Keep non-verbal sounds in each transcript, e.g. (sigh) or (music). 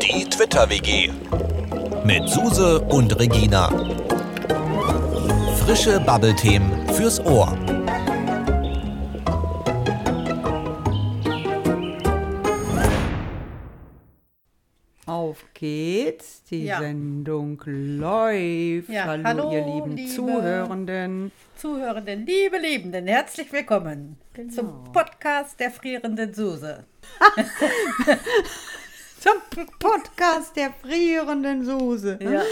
Die Twitter-WG mit Suse und Regina. Frische Bubble-Themen fürs Ohr. Geht's, die Ja. Sendung läuft. Ja, hallo, hallo, ihr lieben liebe- Zuhörenden. Zuhörenden, liebe Liebenden, herzlich willkommen zum Podcast der frierenden Suse. (laughs) Zum Podcast der frierenden Suse. Ja.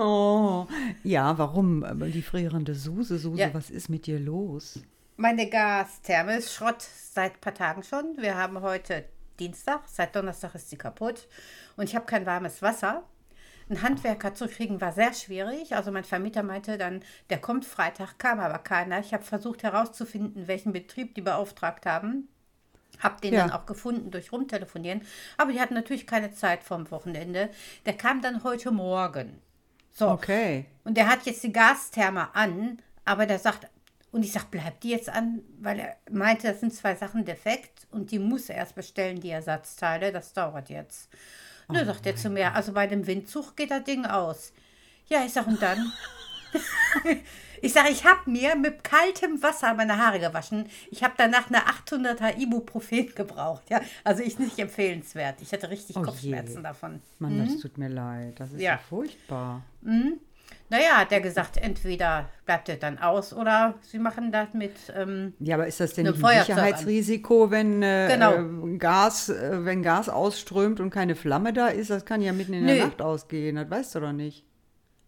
Oh, ja, warum die frierende Suse? Suse, Ja. was ist mit dir los? Meine Gastherme ist Schrott seit ein paar Tagen schon. Wir haben heute Dienstag, seit Donnerstag ist sie kaputt und ich habe kein warmes Wasser. Einen Handwerker zu kriegen war sehr schwierig. Also mein Vermieter meinte dann, der kommt Freitag, kam aber keiner. Ich habe versucht herauszufinden, welchen Betrieb die beauftragt haben. Hab den Ja. dann auch gefunden durch Rumtelefonieren. Aber die hatten natürlich keine Zeit vom Wochenende. Der kam dann heute Morgen. So. Okay. Und der hat jetzt die Gastherme an, aber der sagt, und ich sag, bleibt die jetzt an, weil er meinte, das sind zwei Sachen defekt und die muss er erst bestellen, die Ersatzteile, das dauert jetzt. Nö, sagt er zu mir, also bei dem Windzug geht das Ding aus. Ja, ich sag, und dann? (laughs) ich sag, ich habe mir mit kaltem Wasser meine Haare gewaschen. Ich habe danach eine 800er Ibuprofen gebraucht. Ja, also ist nicht empfehlenswert. Ich hatte richtig Oh je. Kopfschmerzen davon. Mann, das tut mir leid. Das ist ja, Mhm. Ja. furchtbar. Naja, hat der gesagt, entweder bleibt er dann aus oder sie machen das mit. Ähm, Ja, aber ist das denn nicht ein. Sicherheitsrisiko, wenn äh, Genau. Gas, äh, wenn Gas ausströmt und keine Flamme da ist? Das kann ja mitten in Nö. der Nacht ausgehen. Das weißt du doch nicht.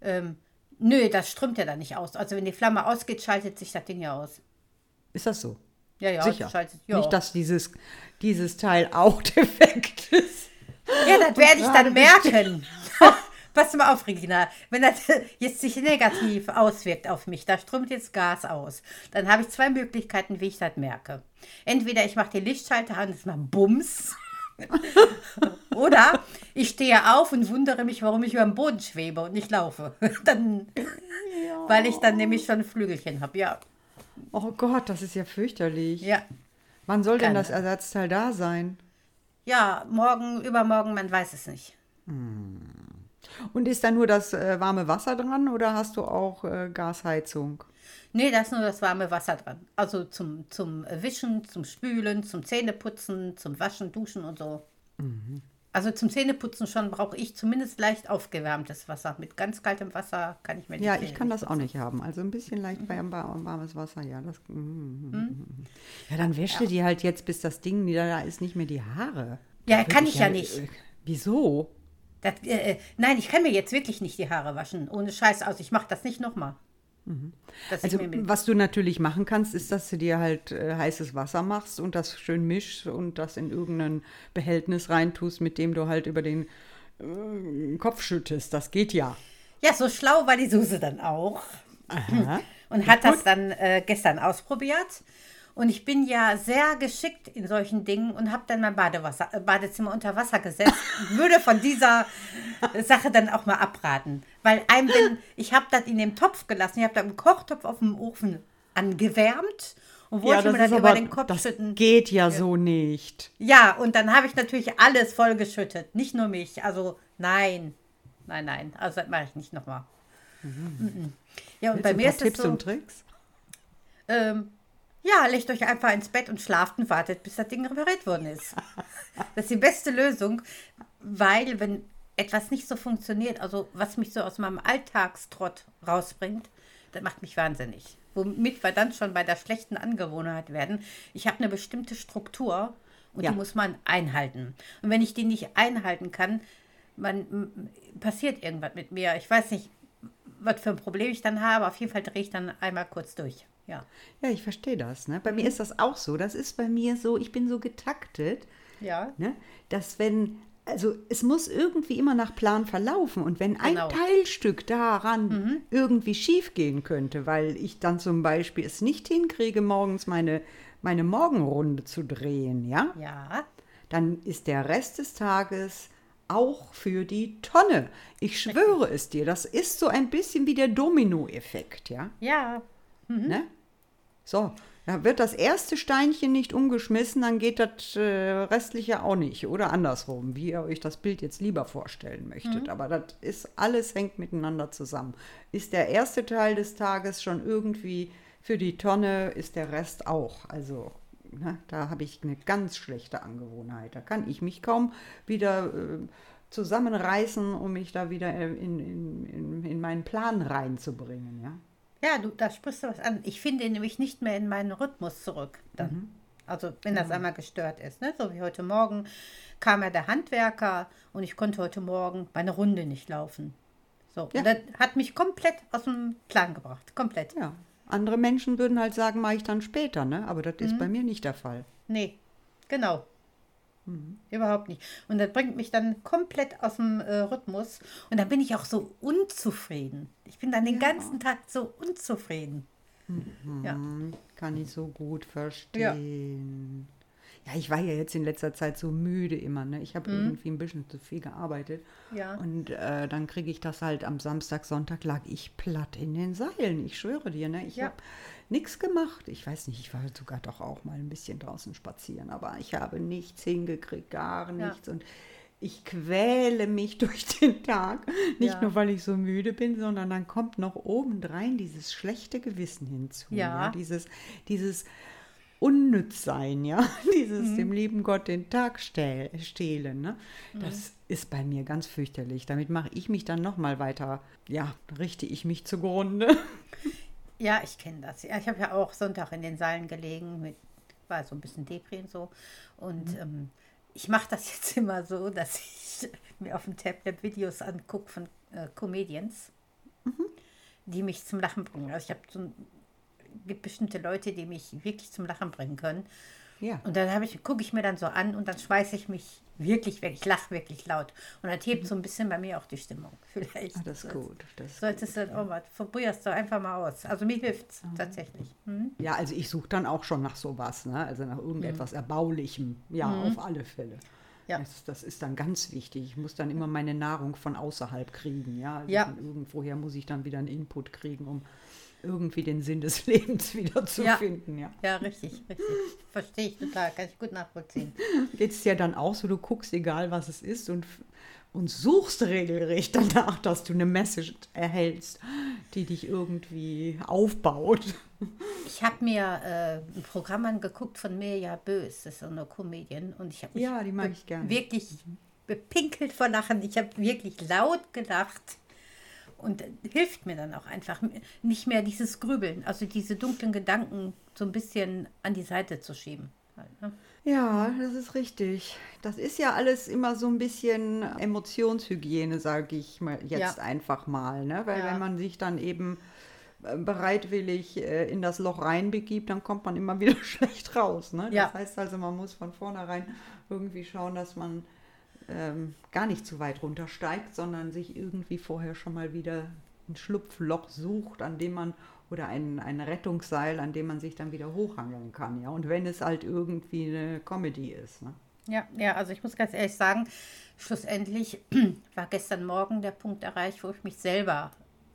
ähm, nö, das strömt ja dann nicht aus. Also wenn die Flamme ausgeht, schaltet sich das Ding ja aus. Ist das so? Ja, ja, Sicher. schaltet. Ja, Nicht, dass dieses, dieses Teil (laughs) auch defekt ist. ja das werde ich dann merken. (laughs) Pass mal auf, Regina. Wenn das (laughs) jetzt sich negativ auswirkt auf mich, da strömt jetzt Gas aus, dann habe ich zwei Möglichkeiten, wie ich das merke. Entweder ich mache den Lichtschalter an, das macht Bums. (laughs) Oder ich stehe auf und wundere mich, warum ich über dem Boden schwebe und nicht laufe. (laughs) Dann, Weil ich dann nämlich schon Flügelchen habe. Ja, Oh Gott, das ist ja fürchterlich. ja. Wann soll denn Keine. das Ersatzteil da sein? Ja, morgen, übermorgen, man weiß es nicht. Und ist da nur das äh, warme Wasser dran oder hast du auch äh, Gasheizung? Nee, da ist nur das warme Wasser dran. Also zum, zum Wischen, zum Spülen, zum Zähneputzen, zum Waschen, Duschen und so. Also zum Zähneputzen schon brauche ich zumindest leicht aufgewärmtes Wasser. Mit ganz kaltem Wasser kann ich mir die Ja, Zähne ich kann nicht das auch nicht haben. Also ein bisschen leicht warm, warm- warmes Wasser, ja. Das, mm, mm. Ja, dann wäsche dir halt jetzt, bis das Ding wieder da ist, nicht mehr die Haare. Ja, kann ich ja nicht. äh, Wieso? Das, äh, äh, nein, ich kann mir jetzt wirklich nicht die Haare waschen. Ohne Scheiß. Also ich mache das nicht nochmal. Dass Also, was du natürlich machen kannst, ist, dass du dir halt äh, heißes Wasser machst und das schön mischst und das in irgendein Behältnis reintust, mit dem du halt über den äh, Kopf schüttest. Das geht ja. ja, so schlau war die Suse dann auch. Aha. und hat das dann äh, gestern ausprobiert. Und ich bin ja sehr geschickt in solchen Dingen und habe dann mein Badewasser, äh, Badezimmer unter Wasser gesetzt. und würde von dieser Sache dann auch mal abraten. Weil einem, bin, ich habe das in dem Topf gelassen, ich habe da im Kochtopf auf dem Ofen angewärmt und wollte mir dann über den Kopf das schütten. geht ja so nicht. Ja, und dann habe ich natürlich alles vollgeschüttet. Nicht nur mich. Also nein, nein, nein. Also das mache ich nicht nochmal. Mhm. Ja, und Willst bei mir ist es Tipps so. und Tricks? Ähm, ja, legt euch einfach ins Bett und schlaft und wartet, bis das Ding repariert worden ist. (laughs) Das ist die beste Lösung, weil wenn etwas nicht so funktioniert, also was mich so aus meinem Alltagstrott rausbringt, das macht mich wahnsinnig. Womit wir dann schon bei der schlechten Angewohnheit werden. Ich habe eine bestimmte Struktur und Ja. die muss man einhalten. Und wenn ich die nicht einhalten kann, man, passiert irgendwas mit mir. Ich weiß nicht, was für ein Problem ich dann habe. Auf jeden Fall drehe ich dann einmal kurz durch. Ja. Ja, ich verstehe das. Ne? Bei mir Mhm. ist das auch so. Das ist bei mir so, ich bin so getaktet, Ja. ne? dass wenn, also es muss irgendwie immer nach Plan verlaufen. Und wenn Genau. ein Teilstück daran irgendwie schief gehen könnte, weil ich dann zum Beispiel es nicht hinkriege, morgens meine, meine Morgenrunde zu drehen, ja, Ja. dann ist der Rest des Tages auch für die Tonne. Ich schwöre es dir, das ist so ein bisschen wie der Dominoeffekt, ja. Ja. Ne? So, Da wird das erste Steinchen nicht umgeschmissen, dann geht das äh, restliche auch nicht. Oder andersrum, wie ihr euch das Bild jetzt lieber vorstellen möchtet. Mhm. Aber das ist, alles hängt miteinander zusammen. Ist der erste Teil des Tages schon irgendwie für die Tonne, ist der Rest auch. Also ne, da habe ich eine ganz schlechte Angewohnheit. Da kann ich mich kaum wieder äh, zusammenreißen, um mich da wieder äh, in, in, in, in meinen Plan reinzubringen. Ja? Ja, du, da sprichst du was an. Ich finde nämlich nicht mehr in meinen Rhythmus zurück. Dann. Mhm. Also wenn das einmal gestört ist. Ne? So wie heute Morgen kam ja der Handwerker und ich konnte heute Morgen meine Runde nicht laufen. So, Ja. und das hat mich komplett aus dem Plan gebracht. Komplett. Ja. Andere Menschen würden halt sagen, mache ich dann später, ne? Aber das Mhm. ist bei mir nicht der Fall. Nee, genau. Mhm. Überhaupt nicht. Und das bringt mich dann komplett aus dem äh, Rhythmus. Und dann bin ich auch so unzufrieden. Ich bin dann den ganzen Tag so unzufrieden. Ja. Hm, Kann ich so gut verstehen. Ja. Ich war ja jetzt in letzter Zeit so müde immer, ne? Ich habe irgendwie ein bisschen zu viel gearbeitet. Mhm. Ja. Und äh, dann kriege ich das halt am Samstag, Sonntag lag ich platt in den Seilen. Ich schwöre dir, ne? Ich Ja. habe nichts gemacht. Ich weiß nicht, ich war sogar doch auch mal ein bisschen draußen spazieren, aber ich habe nichts hingekriegt, gar Ja. nichts. Und ich quäle mich (laughs) durch den Tag. Nicht Ja. nur, weil ich so müde bin, sondern dann kommt noch obendrein dieses schlechte Gewissen hinzu. Ja. Dieses, dieses Unnützsein, ja, (laughs) dieses Mhm. dem lieben Gott den Tag stehlen, ne? das ist bei mir ganz fürchterlich. Damit mache ich mich dann noch mal weiter, ja, richte ich mich zugrunde. (laughs) Ja, ich kenne das. Ja, ich habe ja auch Sonntag in den Seilen gelegen, mit, war so ein bisschen Depri und so. Und ähm, ich mache das (laughs) jetzt immer so, dass ich mir auf dem Tablet Videos angucke von äh, Comedians, die mich zum Lachen bringen. Also ich habe so ein, gibt bestimmte Leute, die mich wirklich zum Lachen bringen können. Ja. Und dann ich, gucke ich mir dann so an und dann schmeiße ich mich wirklich weg. Ich lache wirklich laut. Und das hebt so ein bisschen bei mir auch die Stimmung. (laughs) Vielleicht. Ah, das ist gut. Das ist Solltest du das auch mal, probierst du einfach mal aus. Also mir hilft es tatsächlich. Hm? Ja, also ich suche dann auch schon nach sowas, ne? also nach irgendetwas Erbaulichem. Ja, auf alle Fälle. Ja. Das, das ist dann ganz wichtig. Ich muss dann immer meine Nahrung von außerhalb kriegen. Ja, also Ja. irgendwoher muss ich dann wieder einen Input kriegen, um irgendwie den Sinn des (laughs) Lebens wieder zu Ja. finden. Ja. Ja, richtig, richtig. Verstehe ich total, kann ich gut nachvollziehen. Geht es ja dann auch so, du guckst, egal was es ist, und, und suchst regelrecht danach, dass du eine Message erhältst, die dich irgendwie aufbaut. Ich habe mir äh, ein Programm angeguckt von Mirja Bös, das ist so eine Comedian. Und ich habe mich Ja, die mag ich gerne. wirklich bepinkelt vor Lachen. Ich habe wirklich laut gelacht. Und hilft mir dann auch einfach nicht mehr dieses Grübeln, also diese dunklen Gedanken so ein bisschen an die Seite zu schieben. Halt, ne? Ja, das ist richtig. Das ist ja alles immer so ein bisschen Emotionshygiene, sage ich mal jetzt Ja. einfach mal. Ne? Weil Ja. wenn man sich dann eben äh, bereitwillig äh, in das Loch reinbegibt, dann kommt man immer (laughs) wieder schlecht raus. Ne? Das Ja. heißt also, man muss von vornherein irgendwie schauen, dass man ähm, gar nicht zu weit runtersteigt, sondern sich irgendwie vorher schon mal wieder ein Schlupfloch sucht, an dem man oder ein, ein Rettungsseil, an dem man sich dann wieder hochhangeln kann, ja. Und wenn es halt irgendwie eine Comedy ist, ne? Ja, ja, also ich muss ganz ehrlich sagen, schlussendlich (clears throat) war gestern Morgen der Punkt erreicht, wo ich mich selber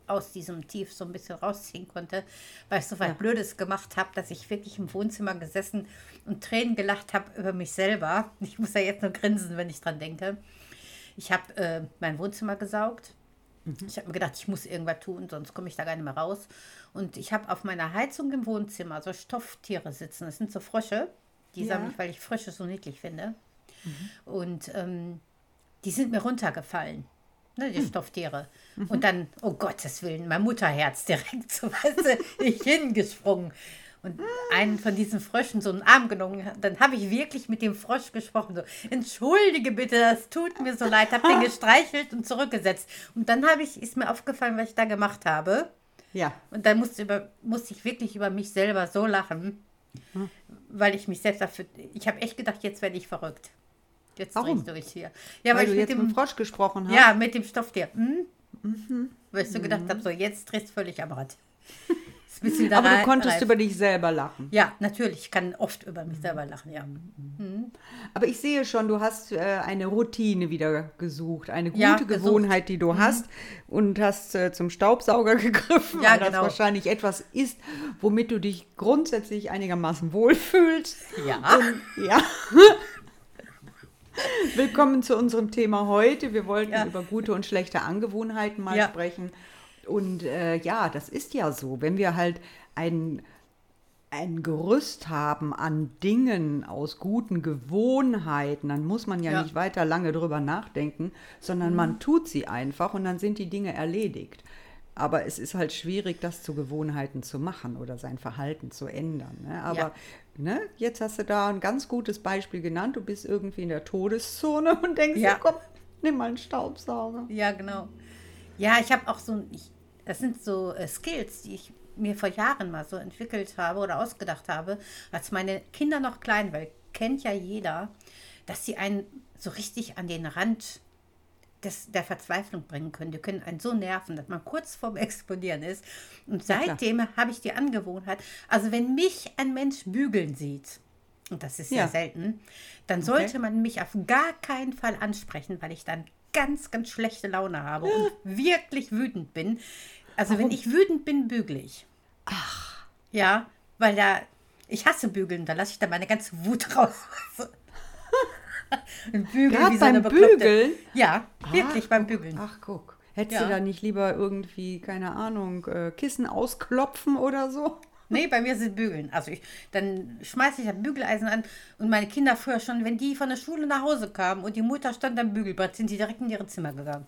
aus diesem Tief so ein bisschen rausziehen konnte, weil ich so was Ja. Blödes gemacht habe, dass ich wirklich im Wohnzimmer gesessen und Tränen gelacht habe über mich selber. (laughs) Ich muss ja jetzt nur grinsen, wenn ich dran denke. Ich habe äh, mein Wohnzimmer gesaugt. Ich habe mir gedacht, ich muss irgendwas tun, sonst komme ich da gar nicht mehr raus. Und ich habe auf meiner Heizung im Wohnzimmer so Stofftiere sitzen. Das sind so Frösche. Die Ja. sammle ich, weil ich Frösche so niedlich finde. Und ähm, die sind mir runtergefallen. Ne, die Stofftiere. Und dann, oh Gottes Willen, mein Mutterherz direkt (laughs) so weißt du, ich hingesprungen. Und einen von diesen Fröschen so einen Arm genommen. Dann habe ich wirklich mit dem Frosch gesprochen. So, entschuldige bitte, das tut mir so leid. Habe den (laughs) gestreichelt und zurückgesetzt. Und dann habe ich, ist mir aufgefallen, was ich da gemacht habe. Ja, Und dann musste, über, musste ich wirklich über mich selber so lachen, weil ich mich selbst dafür. Ich habe echt gedacht, jetzt werde ich verrückt. Jetzt Warum? durch hier. Ja, weil weil, du ich mit jetzt mit dem. Frosch gesprochen hast. Ja, mit dem Stofftier. Hm? Weil ich so gedacht habe, so jetzt drehst du völlig am Rad. (laughs) Ist ein bisschen Aber du konntest reif. über dich selber lachen. Ja, natürlich. Ich kann oft über mich selber lachen, ja. Aber ich sehe schon, du hast äh, eine Routine wieder gesucht, eine gute Ja. Mhm. Gewohnheit, die du hast und hast äh, zum Staubsauger (laughs) gegriffen, Ja, weil das genau. wahrscheinlich etwas ist, womit du dich grundsätzlich einigermaßen wohlfühlst. Ja. Und, ja. (laughs) (laughs) Willkommen zu unserem Thema heute. Wir wollten Ja. über gute und schlechte Angewohnheiten mal Ja. sprechen. Und äh, ja, das ist ja so. Wenn wir halt ein, ein Gerüst haben an Dingen aus guten Gewohnheiten, dann muss man ja, Ja. nicht weiter lange drüber nachdenken, sondern man tut sie einfach und dann sind die Dinge erledigt. Aber es ist halt schwierig, das zu Gewohnheiten zu machen oder sein Verhalten zu ändern. Ne? Aber Ja. ne, jetzt hast du da ein ganz gutes Beispiel genannt. Du bist irgendwie in der Todeszone (laughs) und denkst, Ja. komm, nimm mal einen Staubsauger. Ja, genau. Ja, ich habe auch so, ich, das sind so äh, Skills, die ich mir vor Jahren mal so entwickelt habe oder ausgedacht habe, als meine Kinder noch klein waren. Kennt ja jeder, dass sie einen so richtig an den Rand des, der Verzweiflung bringen können. Die können einen so nerven, dass man kurz vorm Explodieren ist. Und seitdem habe ich die Angewohnheit, also wenn mich ein Mensch bügeln sieht, und das ist sehr Ja. selten, dann sollte man mich auf gar keinen Fall ansprechen, weil ich dann ganz, ganz schlechte Laune habe und wirklich wütend bin. Also wenn ich wütend bin, bügle ich. Ach. Ja, weil da, ich hasse bügeln, da lasse ich dann meine ganze Wut raus. (laughs) und bügeln Gerade so beim Bekloppte. Bügeln? Ja, wirklich Ach, beim Bügeln. Ach, guck. Hättest Ja. du da nicht lieber irgendwie, keine Ahnung, äh, Kissen ausklopfen oder so? Nee, bei mir sind Bügeln. Also ich, dann schmeiße ich das Bügeleisen an und meine Kinder früher schon, wenn die von der Schule nach Hause kamen und die Mutter stand am Bügelbrett, sind die direkt in ihre Zimmer gegangen.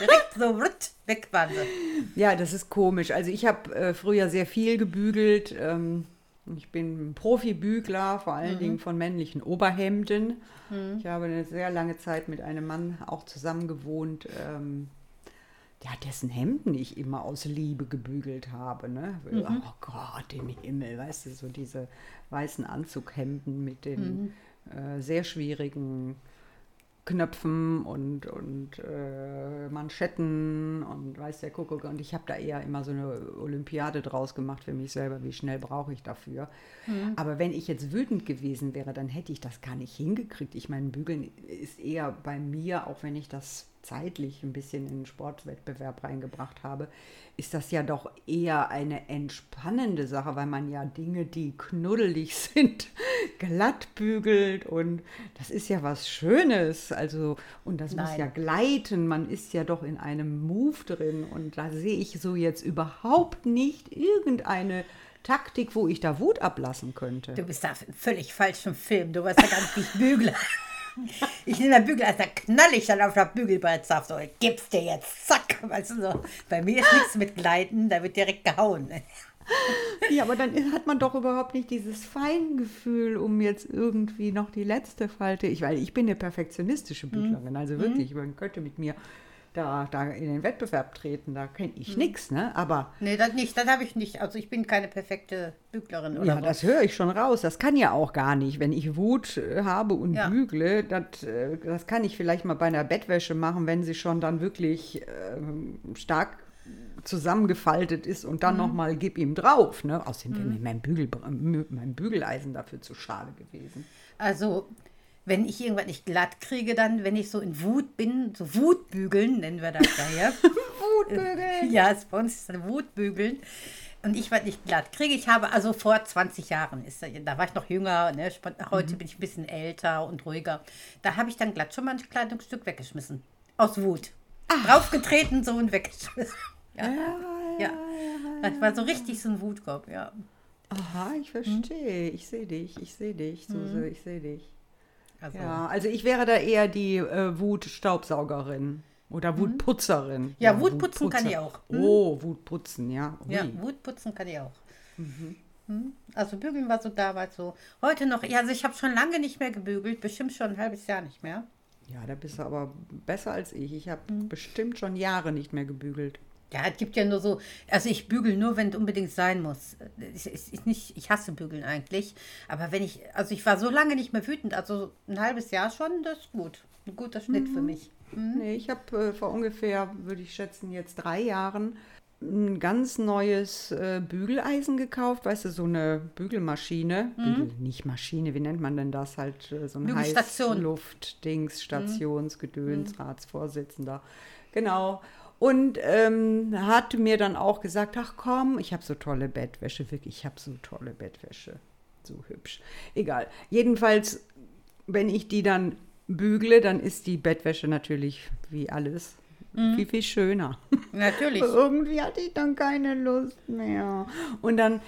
Direkt so weg waren sie. Ja, das ist komisch. Also ich habe äh, früher sehr viel gebügelt. Ähm, ich bin Profibügler, vor allen Dingen von männlichen Oberhemden. Ich habe eine sehr lange Zeit mit einem Mann auch zusammen gewohnt, ähm, ja, dessen Hemden ich immer aus Liebe gebügelt habe. Ne? Oh Gott, im Himmel, weißt du, so diese weißen Anzughemden mit den äh, sehr schwierigen Knöpfen und, und äh, Manschetten und weiß der Kuckuck. Und ich habe da eher immer so eine Olympiade draus gemacht für mich selber, wie schnell brauche ich dafür. Aber wenn ich jetzt wütend gewesen wäre, dann hätte ich das gar nicht hingekriegt. Ich meine, Bügeln ist eher bei mir, auch wenn ich das zeitlich ein bisschen in den Sportwettbewerb reingebracht habe, ist das ja doch eher eine entspannende Sache, weil man ja Dinge, die knuddelig (laughs) sind, glatt bügelt und das ist ja was Schönes. Also, und das muss Nein. ja gleiten. Man ist ja doch in einem Move drin und da sehe ich so jetzt überhaupt nicht irgendeine Taktik, wo ich da Wut ablassen könnte. Du bist da völlig falsch im Film. Du weißt ja gar nicht, wie (laughs) ich nehme das Bügeleisen, da knall ich dann auf das Bügelbrett, sag so, gib's dir jetzt, zack. Weißt du so. Bei mir ist nichts mit Gleiten, da wird direkt gehauen. Ja, aber dann hat man doch überhaupt nicht dieses Feingefühl, um jetzt irgendwie noch die letzte Falte. Ich, weil ich bin eine perfektionistische Büglerin, also wirklich, man könnte mit mir da, da in den Wettbewerb treten, da kenne ich nichts, ne? Aber Nee, das nicht, das habe ich nicht. Also ich bin keine perfekte Büglerin oder ja, so. das höre ich schon raus. Das kann ja auch gar nicht. Wenn ich Wut äh, habe und Ja. bügle, das, äh, das kann ich vielleicht mal bei einer Bettwäsche machen, wenn sie schon dann wirklich ähm, stark zusammengefaltet ist und Mhm. dann noch mal gib ihm drauf. Ne? Außerdem wäre mir mein, Bügel, äh, mein Bügeleisen dafür zu schade gewesen. Also, wenn ich irgendwas nicht glatt kriege, dann, wenn ich so in Wut bin, so Wutbügeln nennen wir das ja hier. (laughs) Wutbügeln! ja, es- bei uns ist das Wutbügeln. Und ich was nicht glatt kriege. Ich habe also vor 20 Jahren, ist, da war ich noch jünger, ne? heute bin ich ein bisschen älter und ruhiger. Da habe ich dann glatt schon mal ein Kleidungsstück weggeschmissen. Aus Wut. Draufgetreten, so und weggeschmissen. (laughs) Ja. ja. Das war so richtig so ein Wutkorb, ja. Aha, ich verstehe. Ich sehe dich, ich sehe dich, Suse, ich sehe dich. Also, Ja, also ich wäre da eher die äh, Wutstaubsaugerin oder Wutputzerin. Ja, Wutputzen kann ich auch. Hm? Oh, Wutputzen, ja. Ui. Ja, Wutputzen kann ich auch. Hm? Also bügeln war so damals so. Heute noch, ja, also ich habe schon lange nicht mehr gebügelt, bestimmt schon ein halbes Jahr nicht mehr. Ja, da bist du aber besser als ich. Ich habe Hm. bestimmt schon Jahre nicht mehr gebügelt. Ja, es gibt ja nur so, also ich bügel nur, wenn es unbedingt sein muss. Ich, ich, ich, nicht, ich hasse bügeln eigentlich, aber wenn ich, also ich war so lange nicht mehr wütend, also ein halbes Jahr schon, das ist gut. Ein guter Schnitt für mich. Nee, ich habe äh, vor ungefähr, würde ich schätzen, jetzt drei Jahren ein ganz neues äh, Bügeleisen gekauft, weißt du, so eine Bügelmaschine. Bügel, nicht Maschine, wie nennt man denn das? Halt äh, so ein. Heißluft-Dings, Stationsgedöns, Ratsvorsitzender. Genau. Und ähm, hat mir dann auch gesagt, ach komm, ich habe so tolle Bettwäsche, wirklich, ich habe so tolle Bettwäsche. So hübsch. Egal. Jedenfalls, wenn ich die dann bügle, dann ist die Bettwäsche natürlich wie alles viel, viel schöner. Natürlich. (laughs) Irgendwie hatte ich dann keine Lust mehr. Und dann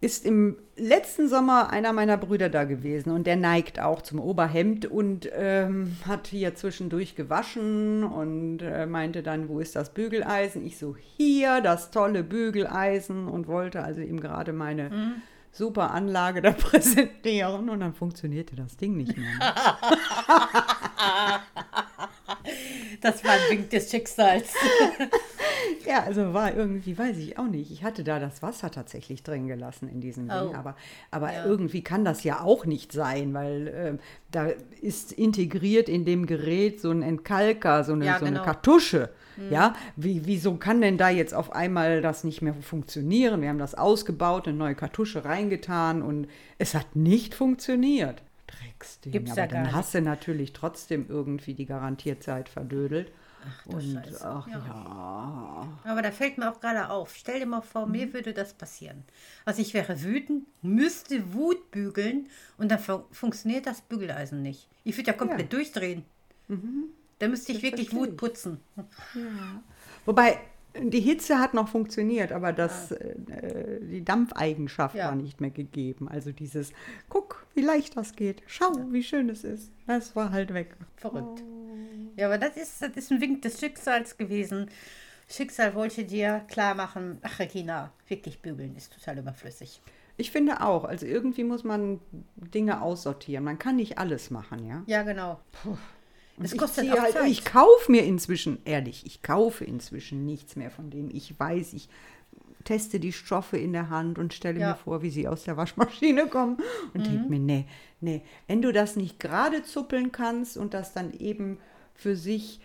ist im letzten Sommer einer meiner Brüder da gewesen und der neigt auch zum Oberhemd und ähm, hat hier zwischendurch gewaschen und äh, meinte dann, wo ist das Bügeleisen? Ich so, hier, das tolle Bügeleisen und wollte also ihm gerade meine super Anlage da (laughs) präsentieren und dann funktionierte das Ding nicht mehr. (laughs) Das war ein Wink des Schicksals. (laughs) Ja, also war irgendwie, weiß ich auch nicht. Ich hatte da das Wasser tatsächlich drin gelassen in diesem Oh. Ding, aber, aber Ja. irgendwie kann das ja auch nicht sein, weil ähm, da ist integriert in dem Gerät so ein Entkalker, so eine, Ja, so eine genau. Kartusche. Ja, Wie, wieso kann denn da jetzt auf einmal das nicht mehr funktionieren? Wir haben das ausgebaut, eine neue Kartusche reingetan und es hat nicht funktioniert. Drecksding. Gibt's aber ja gar dann nicht. hast du natürlich trotzdem irgendwie die Garantierzeit verdödelt. du und Scheiße. ach Ja. ja. Aber da fällt mir auch gerade auf. Stell dir mal vor, Mhm. mir würde das passieren. Also ich wäre wütend, müsste Wut bügeln und dann fun funktioniert das Bügeleisen nicht. Ich würde ja komplett Ja. Mhm. durchdrehen. Da müsste ich wirklich verstehe Wut putzen. Wobei die Hitze hat noch funktioniert, aber das, äh, die Dampfeigenschaft Ja. war nicht mehr gegeben. Also dieses, guck, wie leicht das geht. Schau, wie schön es ist. Das war halt weg. Verrückt. Ja, aber das ist, das ist ein Wink des Schicksals gewesen. Schicksal wollte dir klar machen, ach Regina, wirklich bügeln ist total überflüssig. Ich finde auch, also irgendwie muss man Dinge aussortieren. Man kann nicht alles machen, ja. Ja, genau. Und Es ich kostet auch halt, Zeit. Ich kaufe mir inzwischen, ehrlich, ich kaufe inzwischen nichts mehr von dem ich weiß. Ich teste die Stoffe in der Hand und stelle Ja. Mhm. mir vor, wie sie aus der Waschmaschine kommen und denke mir, nee, nee, wenn du das nicht gerade zuppeln kannst und das dann eben für sich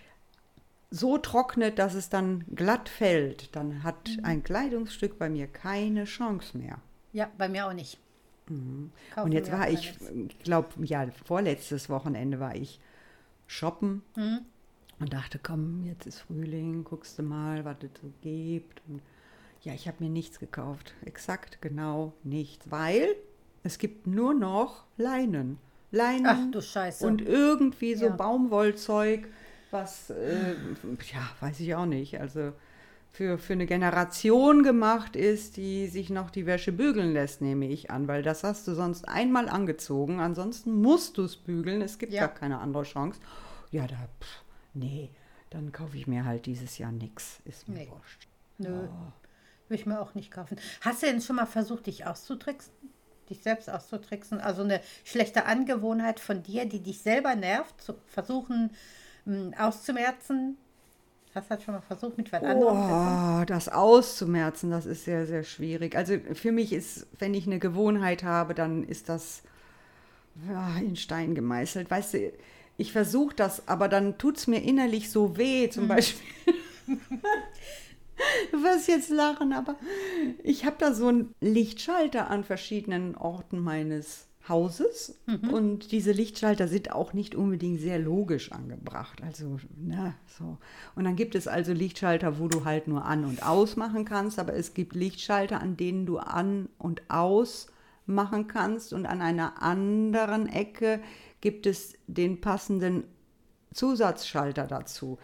so trocknet, dass es dann glatt fällt, dann hat Mhm. ein Kleidungsstück bei mir keine Chance mehr. Ja, bei mir auch nicht. Und Kaufen jetzt war ich, ich glaube, ja, vorletztes Wochenende war ich shoppen Mhm. und dachte, komm, jetzt ist Frühling, guckst du mal, was es so gibt. Und ja, ich habe mir nichts gekauft. Exakt, genau nichts, weil es gibt nur noch Leinen. Leinen Ach du Scheiße. und irgendwie so Ja. Baumwollzeug, was, äh, ja, weiß ich auch nicht. Also für, für eine Generation gemacht ist, die sich noch die Wäsche bügeln lässt, nehme ich an, weil das hast du sonst einmal angezogen, ansonsten musst du es bügeln, es gibt Ja. gar keine andere Chance. Ja, da, pff, nee, dann kaufe ich mir halt dieses Jahr nichts, ist mir Nee. wurscht. Nö, will ich mir auch nicht kaufen. Hast du denn schon mal versucht, dich auszutricksen? Dich selbst auszutricksen? Also eine schlechte Angewohnheit von dir, die dich selber nervt, zu versuchen mh, auszumerzen? Hast du das schon mal versucht mit was anderem? Oh, das auszumerzen, das ist sehr, sehr schwierig. Also für mich ist, wenn ich eine Gewohnheit habe, dann ist das ja, in Stein gemeißelt. Weißt du, ich versuche das, aber dann tut es mir innerlich so weh, zum Beispiel. (laughs) Du wirst jetzt lachen, aber ich habe da so einen Lichtschalter an verschiedenen Orten meines Hauses und diese Lichtschalter sind auch nicht unbedingt sehr logisch angebracht. Also, na, so. Und dann gibt es also Lichtschalter, wo du halt nur an und aus machen kannst, aber es gibt Lichtschalter, an denen du an und aus machen kannst und an einer anderen Ecke gibt es den passenden Zusatzschalter dazu.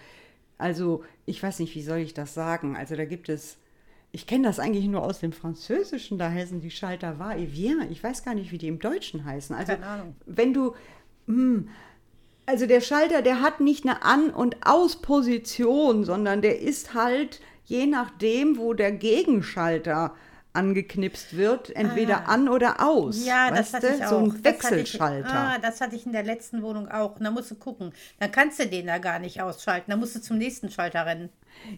Also, ich weiß nicht, wie soll ich das sagen? Also, da gibt es, ich kenne das eigentlich nur aus dem Französischen, da heißen die Schalter va et vient. Ich weiß gar nicht, wie die im Deutschen heißen. Also, Keine Ahnung. wenn du, hm, also der Schalter, der hat nicht eine An- und Ausposition, sondern der ist halt je nachdem, wo der Gegenschalter angeknipst wird, entweder an oder aus. Ja, das hatte du? ich auch. So ein Das hatte ich- Wechselschalter. ah, das hatte ich in der letzten Wohnung auch. Und da musst du gucken. Dann kannst du den da gar nicht ausschalten. Da musst du zum nächsten Schalter rennen.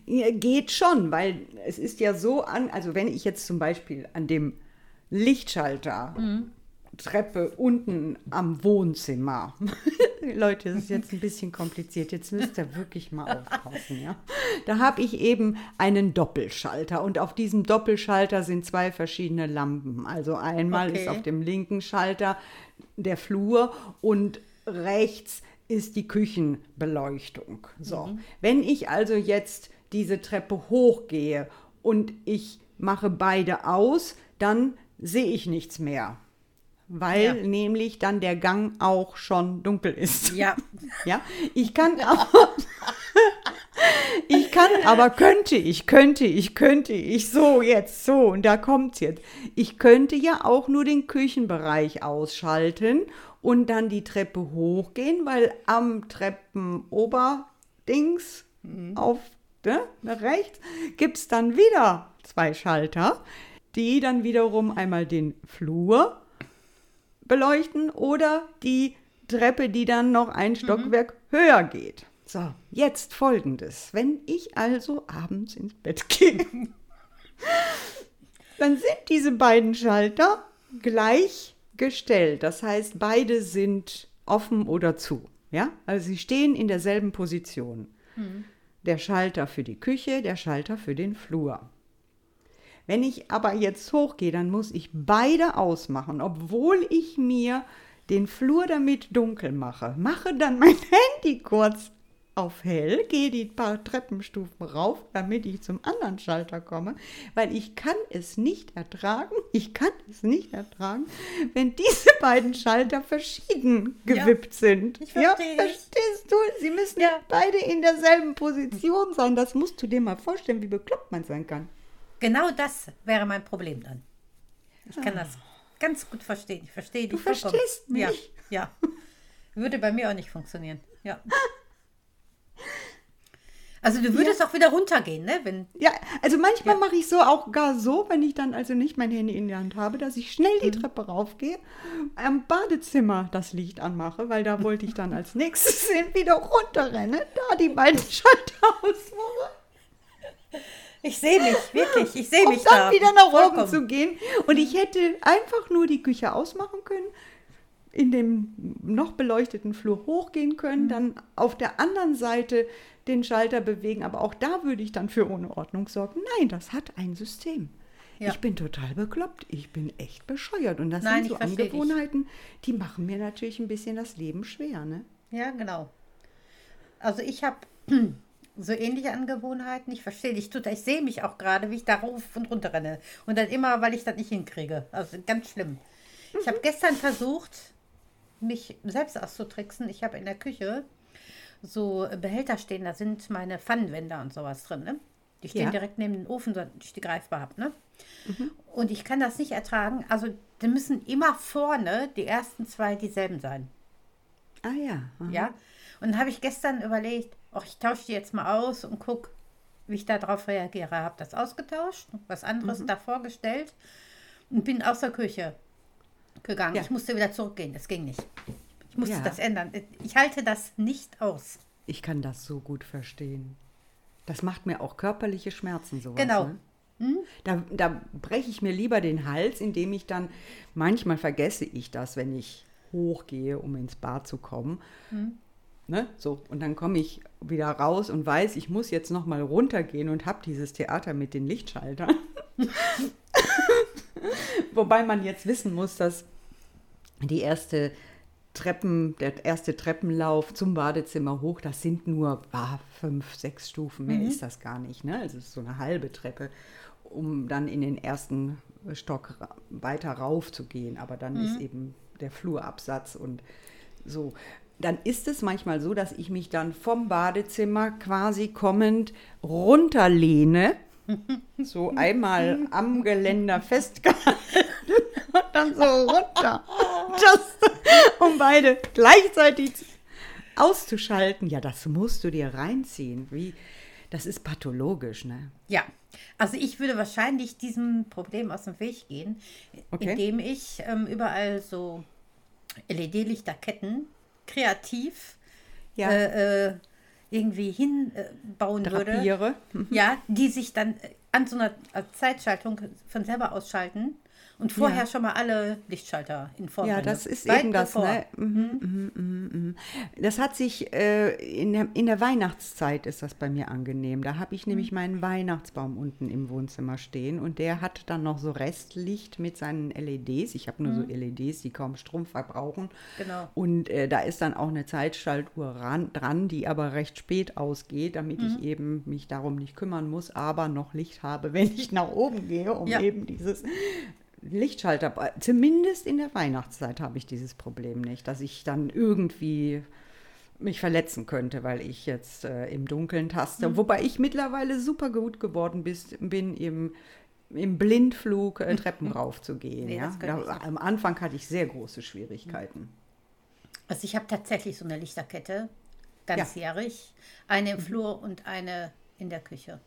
Ja, Geht schon, weil es ist ja so an, also wenn ich jetzt zum Beispiel an dem Lichtschalter Treppe unten am Wohnzimmer, (laughs) Leute, das ist jetzt ein bisschen kompliziert. Jetzt müsst ihr wirklich mal aufpassen, ja. Da habe ich eben einen Doppelschalter und auf diesem Doppelschalter sind zwei verschiedene Lampen. Also einmal Okay. ist auf dem linken Schalter der Flur und rechts ist die Küchenbeleuchtung. So, wenn ich also jetzt diese Treppe hochgehe und ich mache beide aus, dann sehe ich nichts mehr. Weil Ja. nämlich dann der Gang auch schon dunkel ist. Ja, (laughs) Ja, ich kann aber, (laughs) ich kann aber, könnte ich, könnte ich, könnte ich, so jetzt, so, und da kommt's jetzt. Ich könnte ja auch nur den Küchenbereich ausschalten und dann die Treppe hochgehen, weil am Treppenoberdings auf ne, nach rechts gibt's dann wieder zwei Schalter, die dann wiederum einmal den Flur beleuchten oder die Treppe, die dann noch ein Stockwerk höher geht. So, jetzt folgendes. Wenn ich also abends ins Bett (laughs) gehe, dann sind diese beiden Schalter gleichgestellt. Das heißt, beide sind offen oder zu. Ja, also sie stehen in derselben Position. Der Schalter für die Küche, der Schalter für den Flur. Wenn ich aber jetzt hochgehe, dann muss ich beide ausmachen, obwohl ich mir den Flur damit dunkel mache. Mache dann mein (laughs) Handy kurz auf hell, gehe die paar Treppenstufen rauf, damit ich zum anderen Schalter komme, weil ich kann es nicht ertragen, (laughs) ich kann es nicht ertragen, wenn diese beiden Schalter verschieden Ja, gewippt sind. ich ja, verstehe. verstehst du? Sie müssen Ja. beide in derselben Position sein. Das musst du dir mal vorstellen, wie bekloppt man sein kann. Genau das wäre mein Problem dann. Ich kann das ganz gut verstehen. Ich verstehe dich Du vollkommen. verstehst mich. Ja, ja. Würde bei mir auch nicht funktionieren. Ja. Also du würdest auch wieder runtergehen, ne? Wenn, Ja, also manchmal mache ich so auch gar so, wenn ich dann also nicht mein Handy in der Hand habe, dass ich schnell die Treppe raufgehe, am Badezimmer das Licht anmache, weil da wollte ich dann als nächstes (laughs) wieder runterrennen, da die beiden Schalter ausmache, ich sehe mich, wirklich, ich sehe um mich dann da. wieder nach oben zu gehen. Und ich hätte einfach nur die Küche ausmachen können, in dem noch beleuchteten Flur hochgehen können, Mhm. dann auf der anderen Seite den Schalter bewegen, aber auch da würde ich dann für Unordnung sorgen. Nein, das hat ein System. Ja. Ich bin total bekloppt. Ich bin echt bescheuert. Und das Nein, sind so ich. Angewohnheiten, die machen mir natürlich ein bisschen das Leben schwer. Ne? Ja, genau. Also ich habe so ähnliche Angewohnheiten. Ich verstehe dich total. Ich sehe mich auch gerade, wie ich da rauf und runter renne. Und dann immer, weil ich das nicht hinkriege. Also ganz schlimm. Ich habe gestern versucht, mich selbst auszutricksen. Ich habe in der Küche so Behälter stehen, da sind meine Pfannenwender und sowas drin. Ne? Die stehen Ja. direkt neben den Ofen, so dass ich die greifbar habe. Ne? Und ich kann das nicht ertragen. Also, da müssen immer vorne die ersten zwei dieselben sein. Ah ja. aha. Ja. Und dann habe ich gestern überlegt, ach, ich tausche die jetzt mal aus und gucke, wie ich darauf reagiere. Habe das ausgetauscht, was anderes davor gestellt und bin aus der Küche gegangen. Ja. Ich musste wieder zurückgehen, das ging nicht. Ich musste Ja. das ändern. Ich halte das nicht aus. Ich kann das so gut verstehen. Das macht mir auch körperliche Schmerzen sowas. Genau. Ne? Da, da breche ich mir lieber den Hals, indem ich dann, manchmal vergesse ich das, wenn ich hochgehe, um ins Bad zu kommen. Ne? So, und dann komme ich wieder raus und weiß, ich muss jetzt noch mal runtergehen und habe dieses Theater mit den Lichtschaltern. (laughs) Wobei man jetzt wissen muss, dass die erste Treppen, der erste Treppenlauf zum Badezimmer hoch, das sind nur ah, fünf, sechs Stufen, mehr ist das gar nicht. Ne? Also es ist so eine halbe Treppe, um dann in den ersten Stock weiter rauf zu gehen. Aber dann ist eben der Flurabsatz und so. Dann ist es manchmal so, dass ich mich dann vom Badezimmer quasi kommend runterlehne, (laughs) so einmal am Geländer festgehalten (laughs) und dann so runter. (laughs) Das, um beide gleichzeitig auszuschalten. Ja, das musst du dir reinziehen. Wie, das ist pathologisch, ne? Ja, also ich würde wahrscheinlich diesem Problem aus dem Weg gehen, Okay. indem ich ähm, überall so LED-Lichterketten kreativ Ja. äh, äh, irgendwie hinbauen würde. Drapiere. Ja, die sich dann an so einer Zeitschaltung von selber ausschalten und vorher Ja. schon mal alle Lichtschalter in Form Ja, das ist Weit eben das. Ne? Mhm, mhm, mhm, mhm. Das hat sich äh, in, der, in der Weihnachtszeit ist das bei mir angenehm. Da habe ich Mhm. nämlich meinen Weihnachtsbaum unten im Wohnzimmer stehen und der hat dann noch so Restlicht mit seinen LEDs. Ich habe nur so LEDs, die kaum Strom verbrauchen. Mhm. Genau. Und äh, da ist dann auch eine Zeitschaltuhr ran, dran, die aber recht spät ausgeht, damit Mhm. ich eben mich darum nicht kümmern muss, aber noch Licht habe, (laughs) wenn ich nach oben gehe, um Ja. eben dieses Lichtschalter. Zumindest in der Weihnachtszeit habe ich dieses Problem nicht, dass ich dann irgendwie mich verletzen könnte, weil ich jetzt äh, im Dunkeln Mhm. taste. Wobei ich mittlerweile super gut geworden bis, bin, im, im Blindflug äh, Treppen raufzugehen. Nee, ja? Da, am Anfang hatte ich sehr große Schwierigkeiten. Also ich habe tatsächlich so eine Lichterkette, ganzjährig. Eine Mhm. im Flur und eine in der Küche.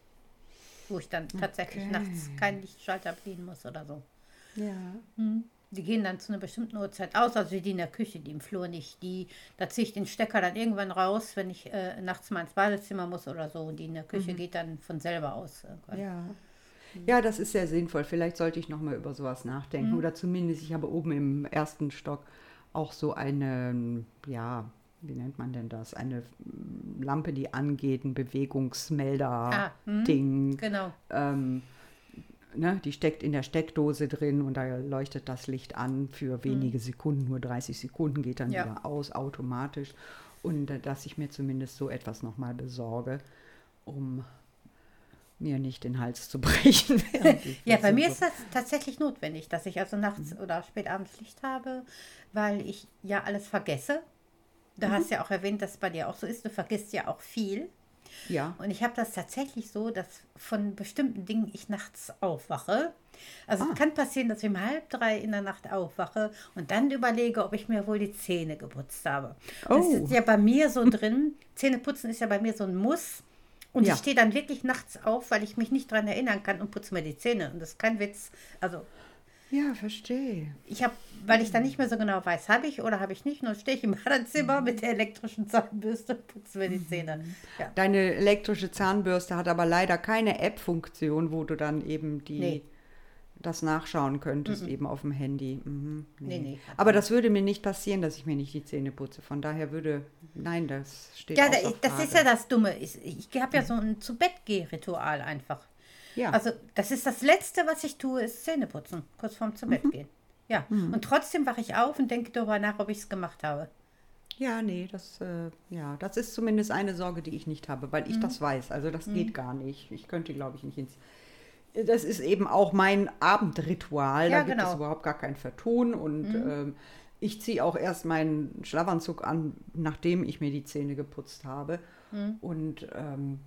Wo ich dann tatsächlich Okay. nachts keinen Lichtschalter bedienen muss oder so. Ja. Die gehen dann zu einer bestimmten Uhrzeit aus, also die in der Küche, die im Flur nicht. Die, da ziehe ich den Stecker dann irgendwann raus, wenn ich äh, nachts mal ins Badezimmer muss oder so. Und die in der Küche geht dann von selber aus. irgendwann. Mhm. Ja. Ja, das ist sehr sinnvoll. Vielleicht sollte ich noch mal über sowas nachdenken. Oder zumindest, ich habe oben im ersten Stock auch so eine, ja, wie nennt man denn das? Eine mm, Lampe, die angeht, ein Ah, Bewegungsmelder-Ding. Genau. ähm, ne, die steckt in der Steckdose drin und da leuchtet das Licht an für wenige Sekunden, nur 30 Sekunden geht dann Ja. wieder aus automatisch. Und äh, dass ich mir zumindest so etwas nochmal besorge, um mir nicht den Hals zu (laughs) brechen. (laughs) Ja, bei mir ist das tatsächlich notwendig, dass ich also nachts oder spät abends Licht habe, weil ich ja alles vergesse. Du hast ja auch erwähnt, dass es bei dir auch so ist. Du vergisst ja auch viel. Ja, Und ich habe das tatsächlich so, dass von bestimmten Dingen ich nachts aufwache. Also es kann passieren, dass ich um halb drei in der Nacht aufwache und dann überlege, ob ich mir wohl die Zähne geputzt habe. Das Oh. ist ja bei mir so drin. (laughs) Zähneputzen ist ja bei mir so ein Muss. Und Ja. ich stehe dann wirklich nachts auf, weil ich mich nicht daran erinnern kann und putze mir die Zähne. Und das ist kein Witz. Also ja, verstehe. ich habe, weil ich dann nicht mehr so genau weiß, habe ich oder habe ich nicht, nur stehe ich im (laughs) Badezimmer mit der elektrischen Zahnbürste und putze mir die Zähne. Ja. Deine elektrische Zahnbürste hat aber leider keine App-Funktion, wo du dann eben die Nee. das nachschauen könntest, eben auf dem Handy. Mhm, Nee, nee. Aber das würde mir nicht passieren, dass ich mir nicht die Zähne putze. Von daher würde, nein, das steht Ja, da, das Frage. ist ja das Dumme. Ich, ich habe ja so ein zu Bett ritual einfach. Ja. Also das ist das Letzte, was ich tue, ist Zähne putzen, kurz vorm zu Mhm. Bett gehen. Ja, und trotzdem wache ich auf und denke darüber nach, ob ich es gemacht habe. Ja, nee, das, äh, ja, das ist zumindest eine Sorge, die ich nicht habe, weil Mhm. ich das weiß. Also das geht gar nicht. Ich könnte, glaube ich, nicht ins. Das ist eben auch mein Abendritual. Ja, da gibt genau. es überhaupt gar kein Vertun. Und ähm, ich ziehe auch erst meinen Schlafanzug an, nachdem ich mir die Zähne geputzt habe. Und ähm,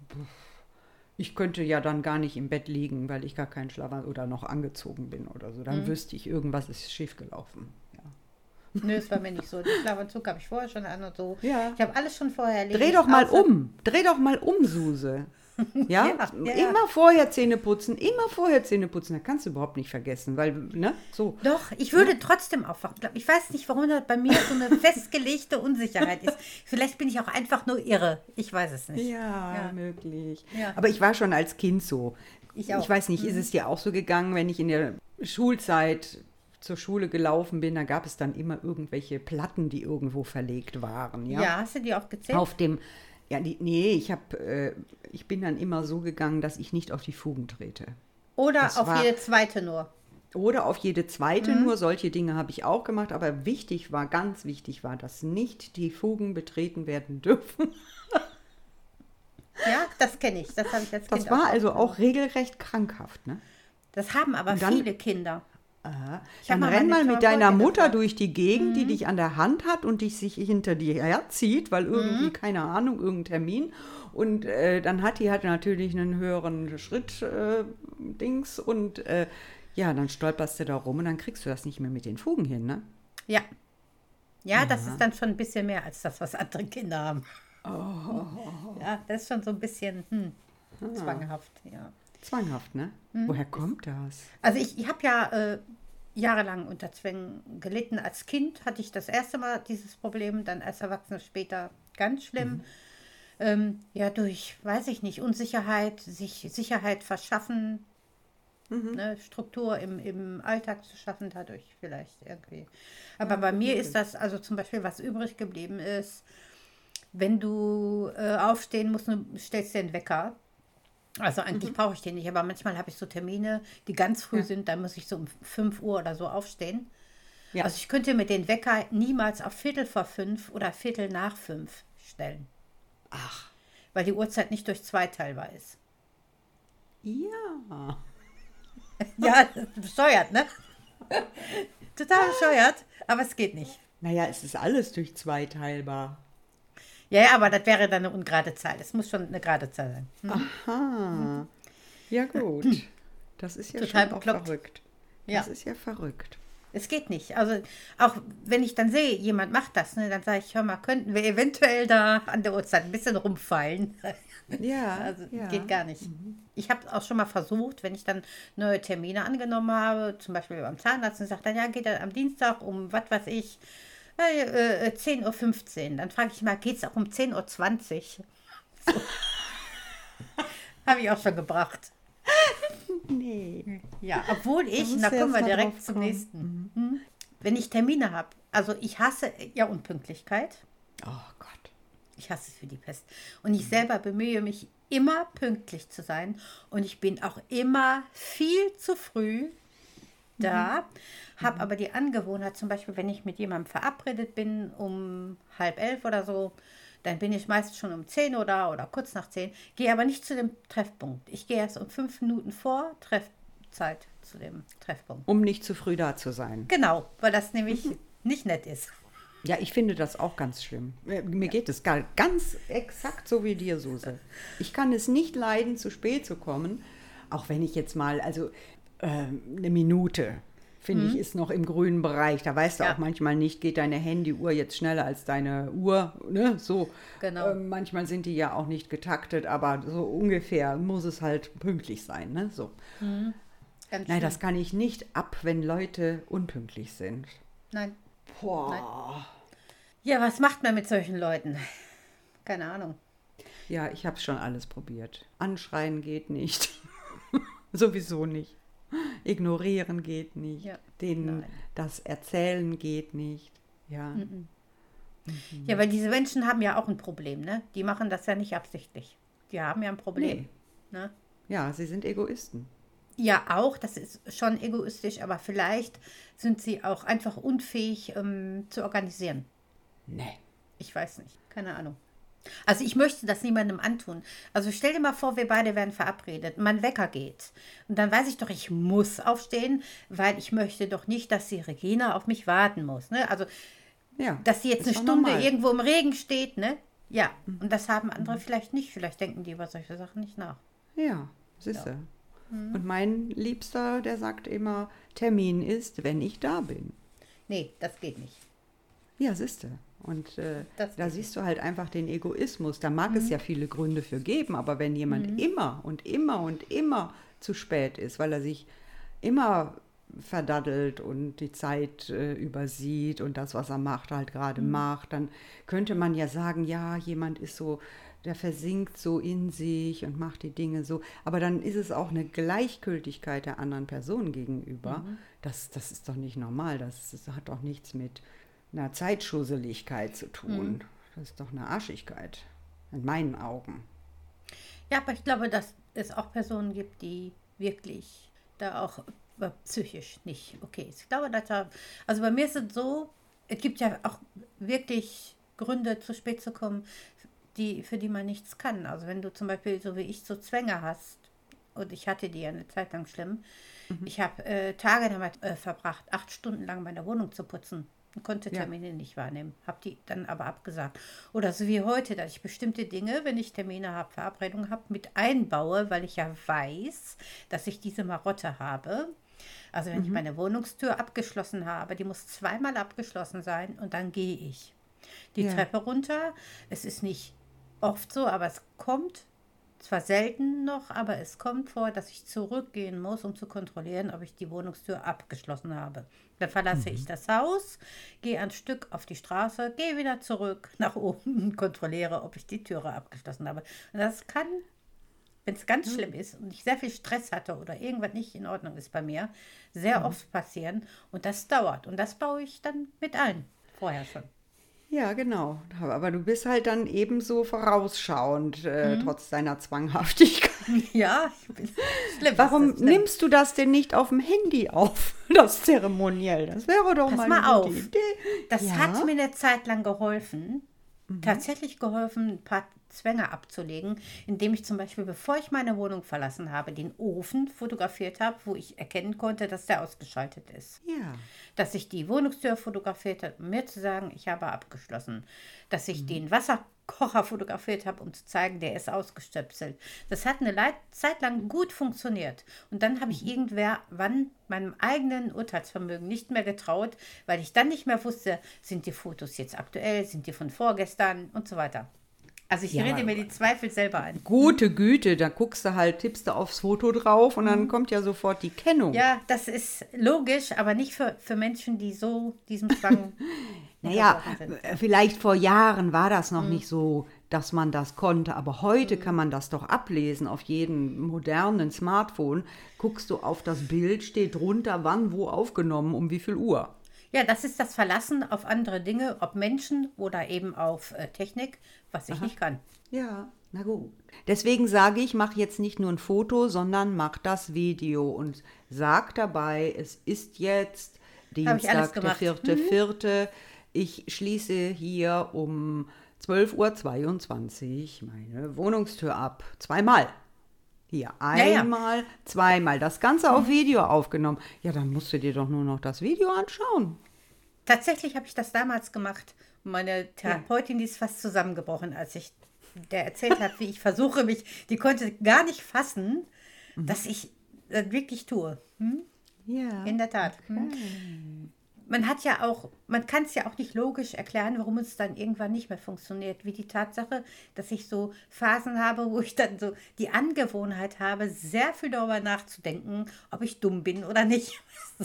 ich könnte ja dann gar nicht im Bett liegen, weil ich gar keinen Schlafanzug oder noch angezogen bin oder so. Dann wüsste ich, irgendwas ist schiefgelaufen. Ja. Nö, ist bei mir nicht so. Den Schlafanzug habe ich vorher schon an und so. Ja. Ich habe alles schon vorher erledigt. Dreh doch mal um. Dreh doch mal um, Suse. Ja? (laughs) Ja, ja, ja. immer vorher Zähne putzen, immer vorher Zähne putzen. Da kannst du überhaupt nicht vergessen, weil, ne, so. Doch, ich würde trotzdem aufwachen. Ich weiß nicht, warum das bei mir so eine (laughs) festgelegte Unsicherheit ist. Vielleicht bin ich auch einfach nur irre. Ich weiß es nicht. Ja, Ja. möglich. Ja. Aber ich war schon als Kind so. Ich auch. Mhm. Ich weiß nicht, ist es dir auch so gegangen, wenn ich in der Schulzeit zur Schule gelaufen bin, da gab es dann immer irgendwelche Platten, die irgendwo verlegt waren. Ja, Ja, hast du die auch gezählt? auf dem, ja, die, nee, ich habe, äh, ich bin dann immer so gegangen, dass ich nicht auf die Fugen trete. Oder das auf war- jede zweite nur? Oder auf jede zweite Mhm. nur. Solche Dinge habe ich auch gemacht. Aber wichtig war, ganz wichtig war, dass nicht die Fugen betreten werden dürfen. Ja, das kenne ich. Das habe ich als Das Kind war also gemacht. auch regelrecht krankhaft. Ne? Das haben aber dann- viele Kinder. Aha. Dann renn mal mit deiner Mutter. Mhm. durch die Gegend, die dich an der Hand hat und dich sich hinter dir herzieht, weil irgendwie, Mhm. keine Ahnung, irgendein Termin. Und äh, dann hat die halt natürlich einen höheren Schritt äh, Dings und äh, ja, dann stolperst du da rum und dann kriegst du das nicht mehr mit den Fugen hin, ne? Ja. Ja, das ist dann schon ein bisschen mehr als das, was andere Kinder haben. Oh. Ja, das ist schon so ein bisschen hm, Ah. zwanghaft, ja. Zwanghaft, ne? Mhm. Woher kommt das? Also ich, ich habe ja äh, jahrelang unter Zwängen gelitten. Als Kind hatte ich das erste Mal dieses Problem, dann als Erwachsene später ganz schlimm. Ähm, ja, durch, weiß ich nicht, Unsicherheit, sich Sicherheit verschaffen, ne, Struktur im, im Alltag zu schaffen, dadurch vielleicht irgendwie. Aber bei mir ist das, also zum Beispiel, was übrig geblieben ist, wenn du äh, aufstehen musst, du stellst dir einen Wecker. Also eigentlich brauche ich den nicht, aber manchmal habe ich so Termine, die ganz früh Ja. sind, da muss ich so um 5 Uhr oder so aufstehen. Ja. Also ich könnte mir den Wecker niemals auf Viertel vor fünf oder Viertel nach fünf stellen, Ach, weil die Uhrzeit nicht durch zwei teilbar ist. ja. (laughs) Ja, bescheuert, ne? (laughs) Total bescheuert, aber es geht nicht. Naja, es ist alles durch zwei teilbar. Ja, ja, aber das wäre dann eine ungerade Zahl. Es muss schon eine gerade Zahl sein. Aha. Ja, gut. Das ist ja Total schon verrückt. Ja. Das ist ja verrückt. Es geht nicht. Also auch wenn ich dann sehe, jemand macht das, ne, dann sage ich, hör mal, könnten wir eventuell da an der Uhrzeit ein bisschen rumfeilen. Ja, (laughs) Also ja. geht gar nicht. Ich habe auch schon mal versucht, wenn ich dann neue Termine angenommen habe, zum Beispiel beim Zahnarzt und sagt dann, ja, geht dann am Dienstag um, was weiß ich, äh, äh, 10.15 Uhr. Dann frage ich mal, geht es auch um 10.20 Uhr? So. (laughs) habe ich auch schon gebracht. Nee. Ja, obwohl ich, da kommen wir direkt zum kommen. nächsten. Hm? Wenn ich Termine habe, also ich hasse ja Unpünktlichkeit. Oh Gott. Ich hasse es für die Pest. Und ich selber bemühe mich immer pünktlich zu sein. Und ich bin auch immer viel zu früh da. Habe aber die Angewohnheit, zum Beispiel, wenn ich mit jemandem verabredet bin um halb elf oder so, dann bin ich meist schon um 10 Uhr da oder kurz nach 10, gehe aber nicht zu dem Treffpunkt. Ich gehe erst um fünf Minuten vor Treffzeit zu dem Treffpunkt. Um nicht zu früh da zu sein. Genau, weil das nämlich nicht nett ist. Ja, ich finde das auch ganz schlimm. Mir mir geht es gar, ganz exakt so wie dir, Suse. Ich kann es nicht leiden, zu spät zu kommen, auch wenn ich jetzt mal, also ähm, eine Minute, finde ich, ist noch im grünen Bereich. Da weißt du Mhm. Ja. auch manchmal nicht, geht deine Handyuhr jetzt schneller als deine Uhr, ne? So. Genau. Ähm, manchmal sind die ja auch nicht getaktet, aber so ungefähr muss es halt pünktlich sein, ne? So. Ganz Nein, schlimm. das kann ich nicht ab, wenn Leute unpünktlich sind. Nein. Boah. Ja, was macht man mit solchen Leuten? Keine Ahnung. Ja, ich habe schon alles probiert. Anschreien geht nicht. (laughs) Sowieso nicht. (laughs) Ignorieren geht nicht. Ja, Denen nein. das Erzählen geht nicht. Ja. Ja, weil diese Menschen haben ja auch ein Problem, ne? Die machen das ja nicht absichtlich. Die haben ja ein Problem. Nee. Ne? Ja, sie sind Egoisten. Ja, auch, das ist schon egoistisch, aber vielleicht sind sie auch einfach unfähig ähm, zu organisieren. Nee. Ich weiß nicht, keine Ahnung. Also ich möchte das niemandem antun. Also stell dir mal vor, wir beide werden verabredet, mein Wecker geht. Und dann weiß ich doch, ich muss aufstehen, weil ich möchte doch nicht, dass die Regina auf mich warten muss. Ne? Also Ja. dass sie jetzt eine Stunde normal. irgendwo im Regen steht, ne? Ja, und das haben andere vielleicht nicht. Vielleicht denken die über solche Sachen nicht nach. Ja, siehste. Mhm. Und mein Liebster, der sagt immer, Termin ist, wenn ich da bin. Nee, das geht nicht. Ja, siehste. Und äh, da siehst du halt einfach den Egoismus. Da mag Mhm. es ja viele Gründe für geben, aber wenn jemand immer und immer und immer zu spät ist, weil er sich immer verdaddelt und die Zeit äh, übersieht und das, was er macht, halt gerade Mhm. macht, dann könnte man ja sagen, ja, jemand ist so, der versinkt so in sich und macht die Dinge so. Aber dann ist es auch eine Gleichgültigkeit der anderen Person gegenüber. Mhm. Das, das ist doch nicht normal. Das, das hat doch nichts mit einer Zeitschusseligkeit zu tun. Das ist doch eine Arschigkeit. In meinen Augen. Ja, aber ich glaube, dass es auch Personen gibt, die wirklich da auch äh, psychisch nicht okay ist. Ich glaube, dass da, also bei mir ist es so, es gibt ja auch wirklich Gründe, zu spät zu kommen, die, für die man nichts kann. Also wenn du zum Beispiel, so wie ich, so Zwänge hast, und ich hatte die ja eine Zeit lang schlimm, ich habe äh, Tage damit äh, verbracht, acht Stunden lang meine Wohnung zu putzen und konnte Ja. Termine nicht wahrnehmen. Habe die dann aber abgesagt. Oder so wie heute, dass ich bestimmte Dinge, wenn ich Termine habe, Verabredungen habe, mit einbaue, weil ich ja weiß, dass ich diese Marotte habe. Also wenn ich meine Wohnungstür abgeschlossen habe, die muss zweimal abgeschlossen sein und dann gehe ich die Ja. Treppe runter. Es ist nicht oft so, aber es kommt zwar selten noch, aber es kommt vor, dass ich zurückgehen muss, um zu kontrollieren, ob ich die Wohnungstür abgeschlossen habe. Dann verlasse ich das Haus, gehe ein Stück auf die Straße, gehe wieder zurück (laughs) nach oben und kontrolliere, ob ich die Türe abgeschlossen habe. Und das kann, wenn es ganz schlimm ist und ich sehr viel Stress hatte oder irgendwas nicht in Ordnung ist bei mir, sehr oft passieren und das dauert. Und das baue ich dann mit ein, vorher schon. Ja, genau. Aber du bist halt dann ebenso vorausschauend, äh, trotz deiner Zwanghaftigkeit. (laughs) Ja, ich bin schlimm. Warum schlimm. nimmst du das denn nicht auf dem Handy auf, (laughs) das Zeremoniell? Das wäre doch Pass mal mal auf. Idee. Das Ja. hat mir eine Zeit lang geholfen, tatsächlich geholfen, ein paar Zwänge abzulegen, indem ich zum Beispiel, bevor ich meine Wohnung verlassen habe, den Ofen fotografiert habe, wo ich erkennen konnte, dass der ausgeschaltet ist. Ja. Dass ich die Wohnungstür fotografiert habe, um mir zu sagen, ich habe abgeschlossen. Dass ich den Wasserkocher fotografiert habe, um zu zeigen, der ist ausgestöpselt. Das hat eine Leit Zeit lang gut funktioniert. Und dann habe ich irgendwer wann meinem eigenen Urteilsvermögen nicht mehr getraut, weil ich dann nicht mehr wusste, sind die Fotos jetzt aktuell, sind die von vorgestern und so weiter. Also ich Ja, rede mir die Zweifel selber ein. Gute Güte, da guckst du halt, tippst du aufs Foto drauf und dann kommt ja sofort die Kennung. Mhm. Ja, das ist logisch, aber nicht für, für Menschen, die so diesem Zwang (laughs) Naja, äh, vielleicht vor Jahren war das Mhm. noch nicht so, dass man das konnte, aber heute kann man das doch ablesen auf jedem modernen Smartphone. Guckst du auf das Bild, steht drunter, wann, wo aufgenommen, um wie viel Uhr. Ja, das ist das Verlassen auf andere Dinge, ob Menschen oder eben auf äh, Technik, was ich nicht kann. Ja, na gut. Deswegen sage ich, mach jetzt nicht nur ein Foto, sondern mach das Video und sag dabei, es ist jetzt Dienstag, der vierte, vierte. Ich schließe hier um 12.22 Uhr meine Wohnungstür ab. Zweimal. Hier, Ja, ja. einmal, zweimal. Das Ganze auf Video aufgenommen. Ja, dann musst du dir doch nur noch das Video anschauen. Tatsächlich habe ich das damals gemacht. Meine Therapeutin, die ist fast zusammengebrochen, als ich der erzählt hat, wie ich versuche mich, die konnte gar nicht fassen, dass ich das wirklich tue. Hm? Ja. In der Tat. Hm. Man hat ja auch, man kann es ja auch nicht logisch erklären, warum es dann irgendwann nicht mehr funktioniert. Wie die Tatsache, dass ich so Phasen habe, wo ich dann so die Angewohnheit habe, sehr viel darüber nachzudenken, ob ich dumm bin oder nicht. (laughs)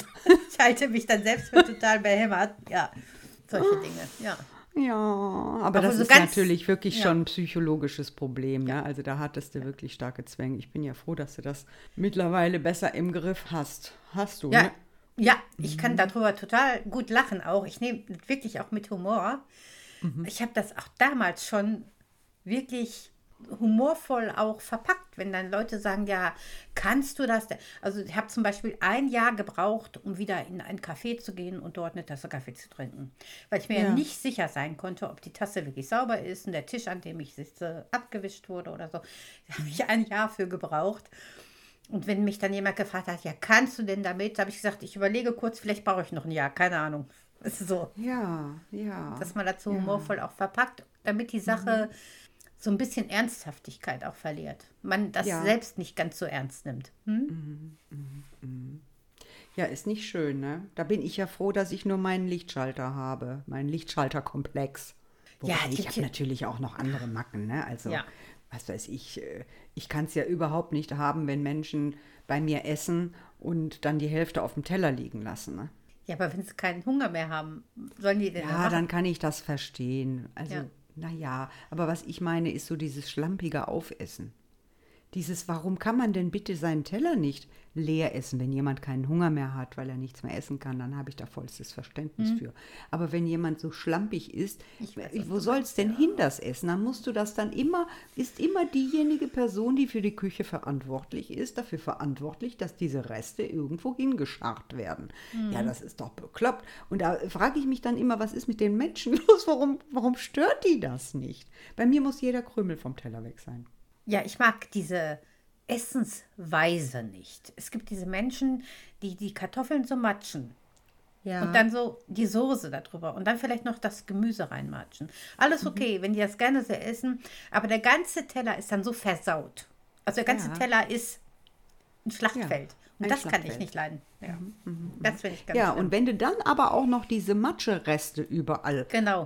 Ich halte mich dann selbst für total behämmert. Ja, solche Dinge. Ja. Ja, aber Aber das so ist natürlich wirklich ja. schon ein psychologisches Problem. Ne? Also da hattest du wirklich starke Zwänge. Ich bin ja froh, dass du das mittlerweile besser im Griff hast. Hast du, Ja, ne? ja, ich kann darüber total gut lachen auch. Ich nehme wirklich auch mit Humor. Ich habe das auch damals schon wirklich humorvoll auch verpackt, wenn dann Leute sagen, ja, kannst du das? Also ich habe zum Beispiel ein Jahr gebraucht, um wieder in ein Café zu gehen und dort eine Tasse Kaffee zu trinken, weil ich mir ja. Ja. nicht sicher sein konnte, ob die Tasse wirklich sauber ist und der Tisch, an dem ich sitze, abgewischt wurde oder so. Da habe ich ein Jahr für gebraucht. Und wenn mich dann jemand gefragt hat, ja, kannst du denn damit? habe ich gesagt, ich überlege kurz, vielleicht brauche ich noch ein Jahr, keine Ahnung. Das (laughs) ist so, Ja, ja. dass man dazu humorvoll auch verpackt, damit die Sache Mhm. So ein bisschen Ernsthaftigkeit auch verliert. Man das Ja. selbst nicht ganz so ernst nimmt. Hm? ja, ist nicht schön, ne? Da bin ich ja froh, dass ich nur meinen Lichtschalter habe, meinen Lichtschalterkomplex. Wobei Ja, ich habe natürlich auch noch andere Macken, ne? Also, Ja. was weiß ich, äh, ich kann es ja überhaupt nicht haben, wenn Menschen bei mir essen und dann die Hälfte auf dem Teller liegen lassen, ne? Ja, aber wenn sie keinen Hunger mehr haben, sollen die denn Ja, machen? dann kann ich das verstehen. Also, Ja. Naja, aber was ich meine, ist so dieses schlampige Aufessen. Dieses, warum kann man denn bitte seinen Teller nicht leer essen, wenn jemand keinen Hunger mehr hat, weil er nichts mehr essen kann, dann habe ich da vollstes Verständnis für. Aber wenn jemand so schlampig ist, Mhm. Weiß, was wo soll es denn hin, das Essen? Dann musst du das dann immer, ist immer diejenige Person, die für die Küche verantwortlich ist, dafür verantwortlich, dass diese Reste irgendwo hingescharrt werden. Mhm. Ja, das ist doch bekloppt. Und da frage ich mich dann immer, was ist mit den Menschen (laughs) los? Warum, warum stört die das nicht? Bei mir muss jeder Krümel vom Teller weg sein. Ja, ich mag diese Essensweise nicht. Es gibt diese Menschen, die die Kartoffeln so matschen. Ja. Und dann so die Soße darüber und dann vielleicht noch das Gemüse reinmatschen. Mhm. Alles okay, wenn die das gerne so essen, aber der ganze Teller ist dann so versaut. Also der ganze Ja. Teller ist ein Schlachtfeld. und ein das kann ich. Mhm, nicht leiden. Ja. Das finde ich ganz Ja, schlimm. und wenn du dann aber auch noch diese Matschereste überall Genau.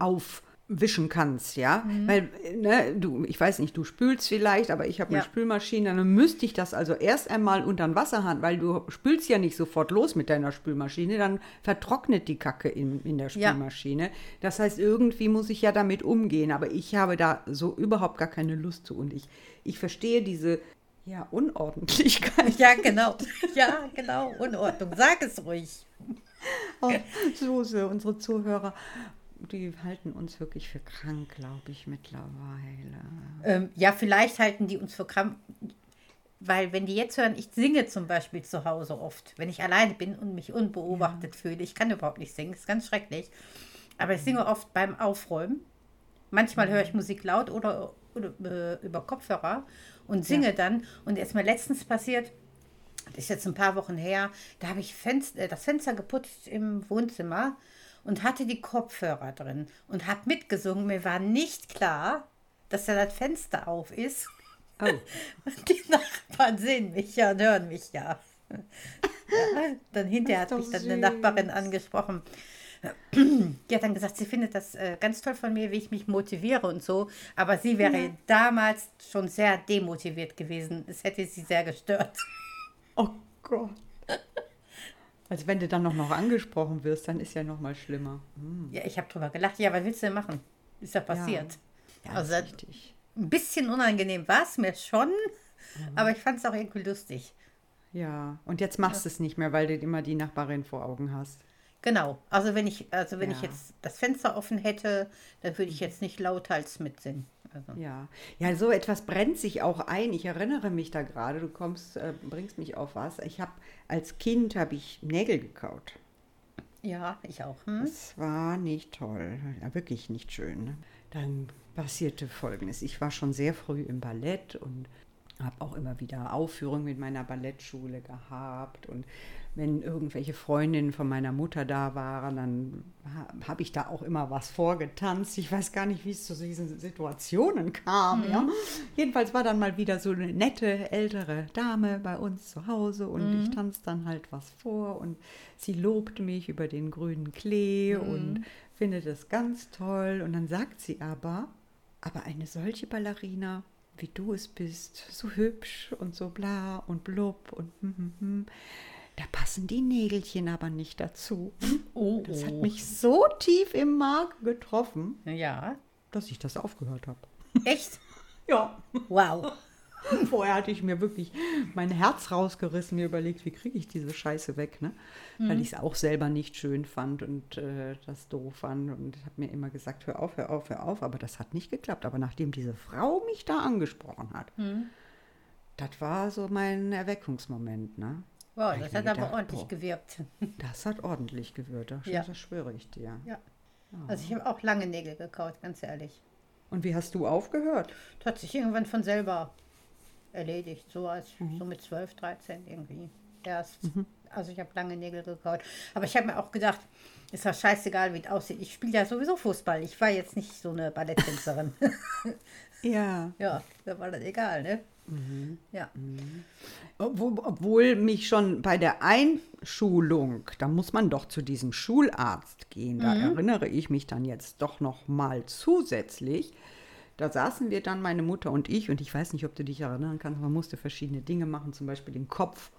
Aufwischen kannst, ja, weil, ne, du, ich weiß nicht, du spülst vielleicht, aber ich habe eine Ja. Spülmaschine, dann müsste ich das also erst einmal unter den Wasserhahn, weil du spülst ja nicht sofort los mit deiner Spülmaschine, dann vertrocknet die Kacke in, in der Ja. Spülmaschine. Das heißt, irgendwie muss ich ja damit umgehen, aber ich habe da so überhaupt gar keine Lust zu und ich, ich verstehe diese, ja, Unordentlichkeit. Ja, genau. (laughs) Ja, genau. Unordnung. Sag es ruhig. Oh, Suse, unsere Zuhörer die halten uns wirklich für krank, glaube ich, mittlerweile. Ähm, ja, vielleicht halten die uns für krank. Weil wenn die jetzt hören, ich singe zum Beispiel zu Hause oft, wenn ich alleine bin und mich unbeobachtet fühle. Ich kann überhaupt nicht singen, ist ganz schrecklich. Aber ich singe oft beim Aufräumen. Manchmal höre ich Musik laut oder, oder äh, über Kopfhörer und singe dann. Und es ist mir letztens passiert, das ist jetzt ein paar Wochen her, da habe ich Fenster, äh, das Fenster geputzt im Wohnzimmer und hatte die Kopfhörer drin und habe mitgesungen. Mir war nicht klar, dass da das Fenster auf ist. Oh. (laughs) Und die Nachbarn sehen mich ja und hören mich ja. ja dann hinterher hat mich dann eine Nachbarin süß. angesprochen. Die hat dann gesagt, sie findet das äh, ganz toll von mir, wie ich mich motiviere und so. Aber sie wäre damals schon sehr demotiviert gewesen. Es hätte sie sehr gestört. Oh Gott. Also wenn du dann noch, noch angesprochen wirst, dann ist ja noch mal schlimmer. Hm, Ja, ich habe drüber gelacht. Ja, was willst du denn machen? Ist ja passiert. Ja, Also- ist richtig. Ein bisschen unangenehm war es mir schon, aber ich fand es auch irgendwie lustig. Ja, und jetzt machst du es nicht mehr, weil du immer die Nachbarin vor Augen hast. Genau. Also wenn ich, also wenn ich Ja. jetzt das Fenster offen hätte, dann würde ich jetzt nicht lauthals mitsingen. Also, Ja, ja, so etwas brennt sich auch ein. Ich erinnere mich da gerade. Du kommst, äh, bringst mich auf was. Ich habe als Kind habe ich Nägel gekaut. ja, ich auch. Hm? Das war nicht toll, ja, wirklich nicht schön. ne? Dann passierte Folgendes. Ich war schon sehr früh im Ballett und habe auch immer wieder Aufführungen mit meiner Ballettschule gehabt. Und wenn irgendwelche Freundinnen von meiner Mutter da waren, dann ha- habe ich da auch immer was vorgetanzt. Ich weiß gar nicht, wie es zu diesen Situationen kam. Ja? Jedenfalls war dann mal wieder so eine nette ältere Dame bei uns zu Hause und ich tanzte dann halt was vor und sie lobte mich über den grünen Klee und findet es ganz toll. Und dann sagt sie aber, aber eine solche Ballerina, wie du es bist, so hübsch und so bla und blub und hm, hm, hm, da passen die Nägelchen aber nicht dazu. Oh, Das hat mich so tief im Mark getroffen, Ja. dass ich das aufgehört habe. Echt? Ja. Wow. (laughs) Vorher hatte ich mir wirklich mein Herz rausgerissen, mir überlegt, wie kriege ich diese Scheiße weg, ne? Weil ich es auch selber nicht schön fand und äh, das doof fand und habe mir immer gesagt, hör auf, hör auf, hör auf, aber das hat nicht geklappt. Aber nachdem diese Frau mich da angesprochen hat, das war so mein Erweckungsmoment, ne? Wow, das hat aber gedacht, ordentlich boah. gewirkt. Das hat ordentlich gewirkt, das, Ja. das schwöre ich dir. Ja. Also ich habe auch lange Nägel gekaut, ganz ehrlich. Und wie hast du aufgehört? Das hat sich irgendwann von selber erledigt, so als so mit 12, 13 irgendwie. Erst. Also ich habe lange Nägel gekaut. Aber ich habe mir auch gedacht, ist doch scheißegal, wie es aussieht. Ich spiele ja sowieso Fußball. Ich war jetzt nicht so eine Balletttänzerin. (laughs) Ja. ja, da war das egal, ne? Ja. Obwohl, obwohl mich schon bei der Einschulung, da muss man doch zu diesem Schularzt gehen, da erinnere ich mich dann jetzt doch noch mal zusätzlich. Da saßen wir dann, meine Mutter und ich, und ich weiß nicht, ob du dich erinnern kannst, man musste verschiedene Dinge machen, zum Beispiel den Kopf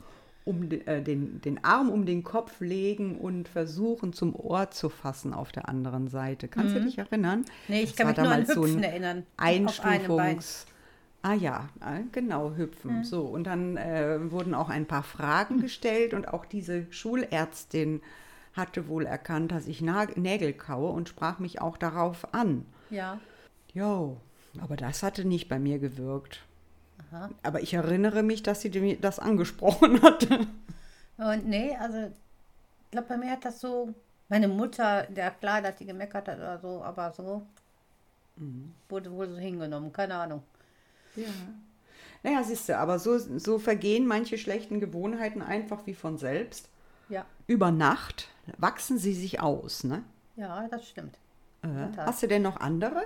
um den, äh, den, den Arm um den Kopf legen und versuchen, zum Ohr zu fassen auf der anderen Seite. Kannst du dich erinnern? Nee, ich Das kann mich nur an damals so ein Hüpfen erinnern. Einstufungs... Ah ja, äh, genau, hüpfen. So, und dann äh, wurden auch ein paar Fragen gestellt und auch diese Schulärztin hatte wohl erkannt, dass ich Nägel kaue und sprach mich auch darauf an. Ja. Jo, aber das hatte nicht bei mir gewirkt. Aha. Aber ich erinnere mich, dass sie mir das angesprochen (laughs) hatte. Und nee, also ich glaube, bei mir hat das so, meine Mutter, der klar, dass die gemeckert hat oder so, aber so wurde wohl so hingenommen, keine Ahnung. Ja. Naja, siehst du, aber so, so vergehen manche schlechten Gewohnheiten einfach wie von selbst. Ja, Über Nacht wachsen sie sich aus, ne? ja, das stimmt. Äh, hast du denn noch andere,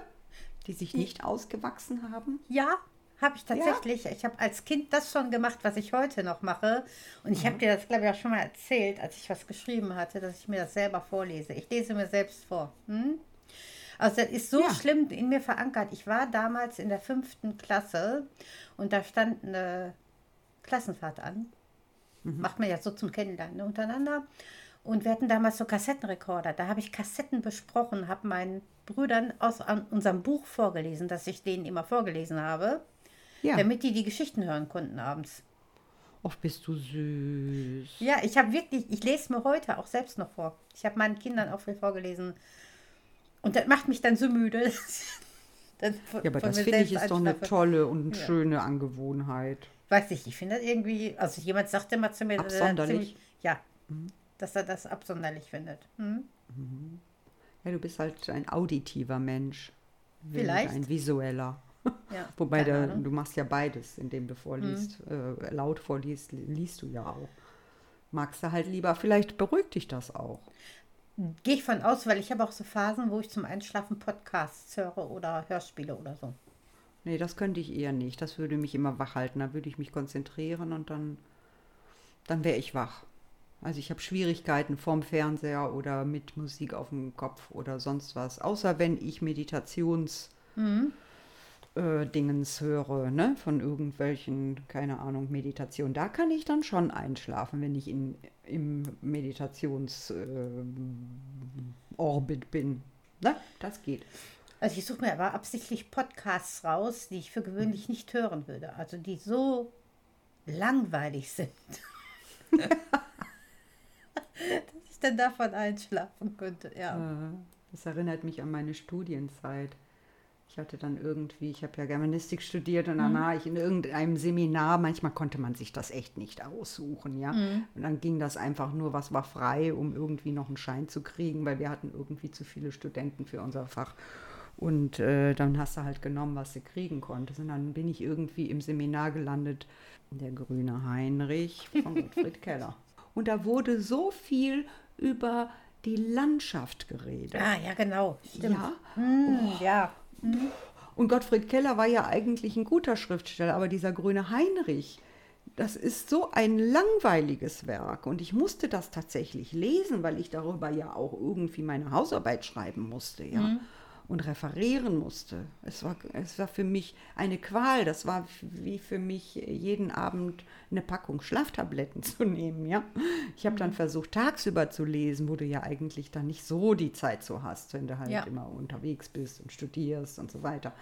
die sich nicht ausgewachsen haben? Ja, habe ich tatsächlich. Ich habe als Kind das schon gemacht, was ich heute noch mache. Und ich habe dir das, glaube ich, auch schon mal erzählt, als ich was geschrieben hatte, dass ich mir das selber vorlese. Ich lese mir selbst vor. Hm? Also das ist so Ja. schlimm in mir verankert. Ich war damals in der fünften Klasse und da stand eine Klassenfahrt an. Macht man ja so zum Kennenlernen ne, untereinander. Und wir hatten damals so Kassettenrekorder. Da habe ich Kassetten besprochen, habe meinen Brüdern aus unserem Buch vorgelesen, das ich denen immer vorgelesen habe, Ja. damit die die Geschichten hören konnten abends. Och, bist du süß. Ja, ich habe wirklich, ich lese mir heute auch selbst noch vor. Ich habe meinen Kindern auch viel vorgelesen. Und das macht mich dann so müde. (laughs) ich Ja, aber von das finde ich ist doch eine tolle und schöne Angewohnheit. Weiß ich, ich finde das irgendwie, also jemand sagte mal zu mir, er Absonderlich? ziemlich- ja, dass er das absonderlich findet. Hm? Ja, du bist halt ein auditiver Mensch. Vielleicht. Ein visueller. (laughs) Ja, (laughs) Wobei der, du machst ja beides, indem du vorliest. Äh, laut vorliest, li- liest du ja auch. Magst du halt lieber, vielleicht beruhigt dich das auch. Gehe ich von aus, weil ich habe auch so Phasen, wo ich zum Einschlafen Podcasts höre oder Hörspiele oder so. Nee, das könnte ich eher nicht. Das würde mich immer wach halten. Da würde ich mich konzentrieren und dann, dann wäre ich wach. Also ich habe Schwierigkeiten vorm Fernseher oder mit Musik auf dem Kopf oder sonst was. Außer wenn ich Meditations äh, Dingens höre, ne? Von irgendwelchen, keine Ahnung, Meditation. Da kann ich dann schon einschlafen, wenn ich in, im Meditations äh, Orbit bin. Ne? Das geht. Also ich suche mir aber absichtlich Podcasts raus, die ich für gewöhnlich nicht hören würde. Also die so langweilig sind. (laughs) Dass ich dann davon einschlafen könnte. Ja. Das erinnert mich an meine Studienzeit. Ich hatte dann irgendwie, ich habe ja Germanistik studiert und dann war ich in irgendeinem Seminar, manchmal konnte man sich das echt nicht aussuchen, ja. Und dann ging das einfach nur, was war frei, um irgendwie noch einen Schein zu kriegen, weil wir hatten irgendwie zu viele Studenten für unser Fach. Und äh, dann hast du halt genommen, was du kriegen konntest. Und dann bin ich irgendwie im Seminar gelandet, der grüne Heinrich von Gottfried (laughs) Keller. Und da wurde so viel über die Landschaft geredet. Ah, ja, genau. Stimmt. Ja. Hm, ja. Und Gottfried Keller war ja eigentlich ein guter Schriftsteller, aber dieser grüne Heinrich, das ist so ein langweiliges Werk. Und ich musste das tatsächlich lesen, weil ich darüber ja auch irgendwie meine Hausarbeit schreiben musste, ja. Und referieren musste. Es war, es war für mich eine Qual. Das war wie für mich jeden Abend eine Packung Schlaftabletten (laughs) zu nehmen, ja. Ich habe dann versucht, tagsüber zu lesen, wo du ja eigentlich dann nicht so die Zeit so hast, wenn du halt Ja. immer unterwegs bist und studierst und so weiter.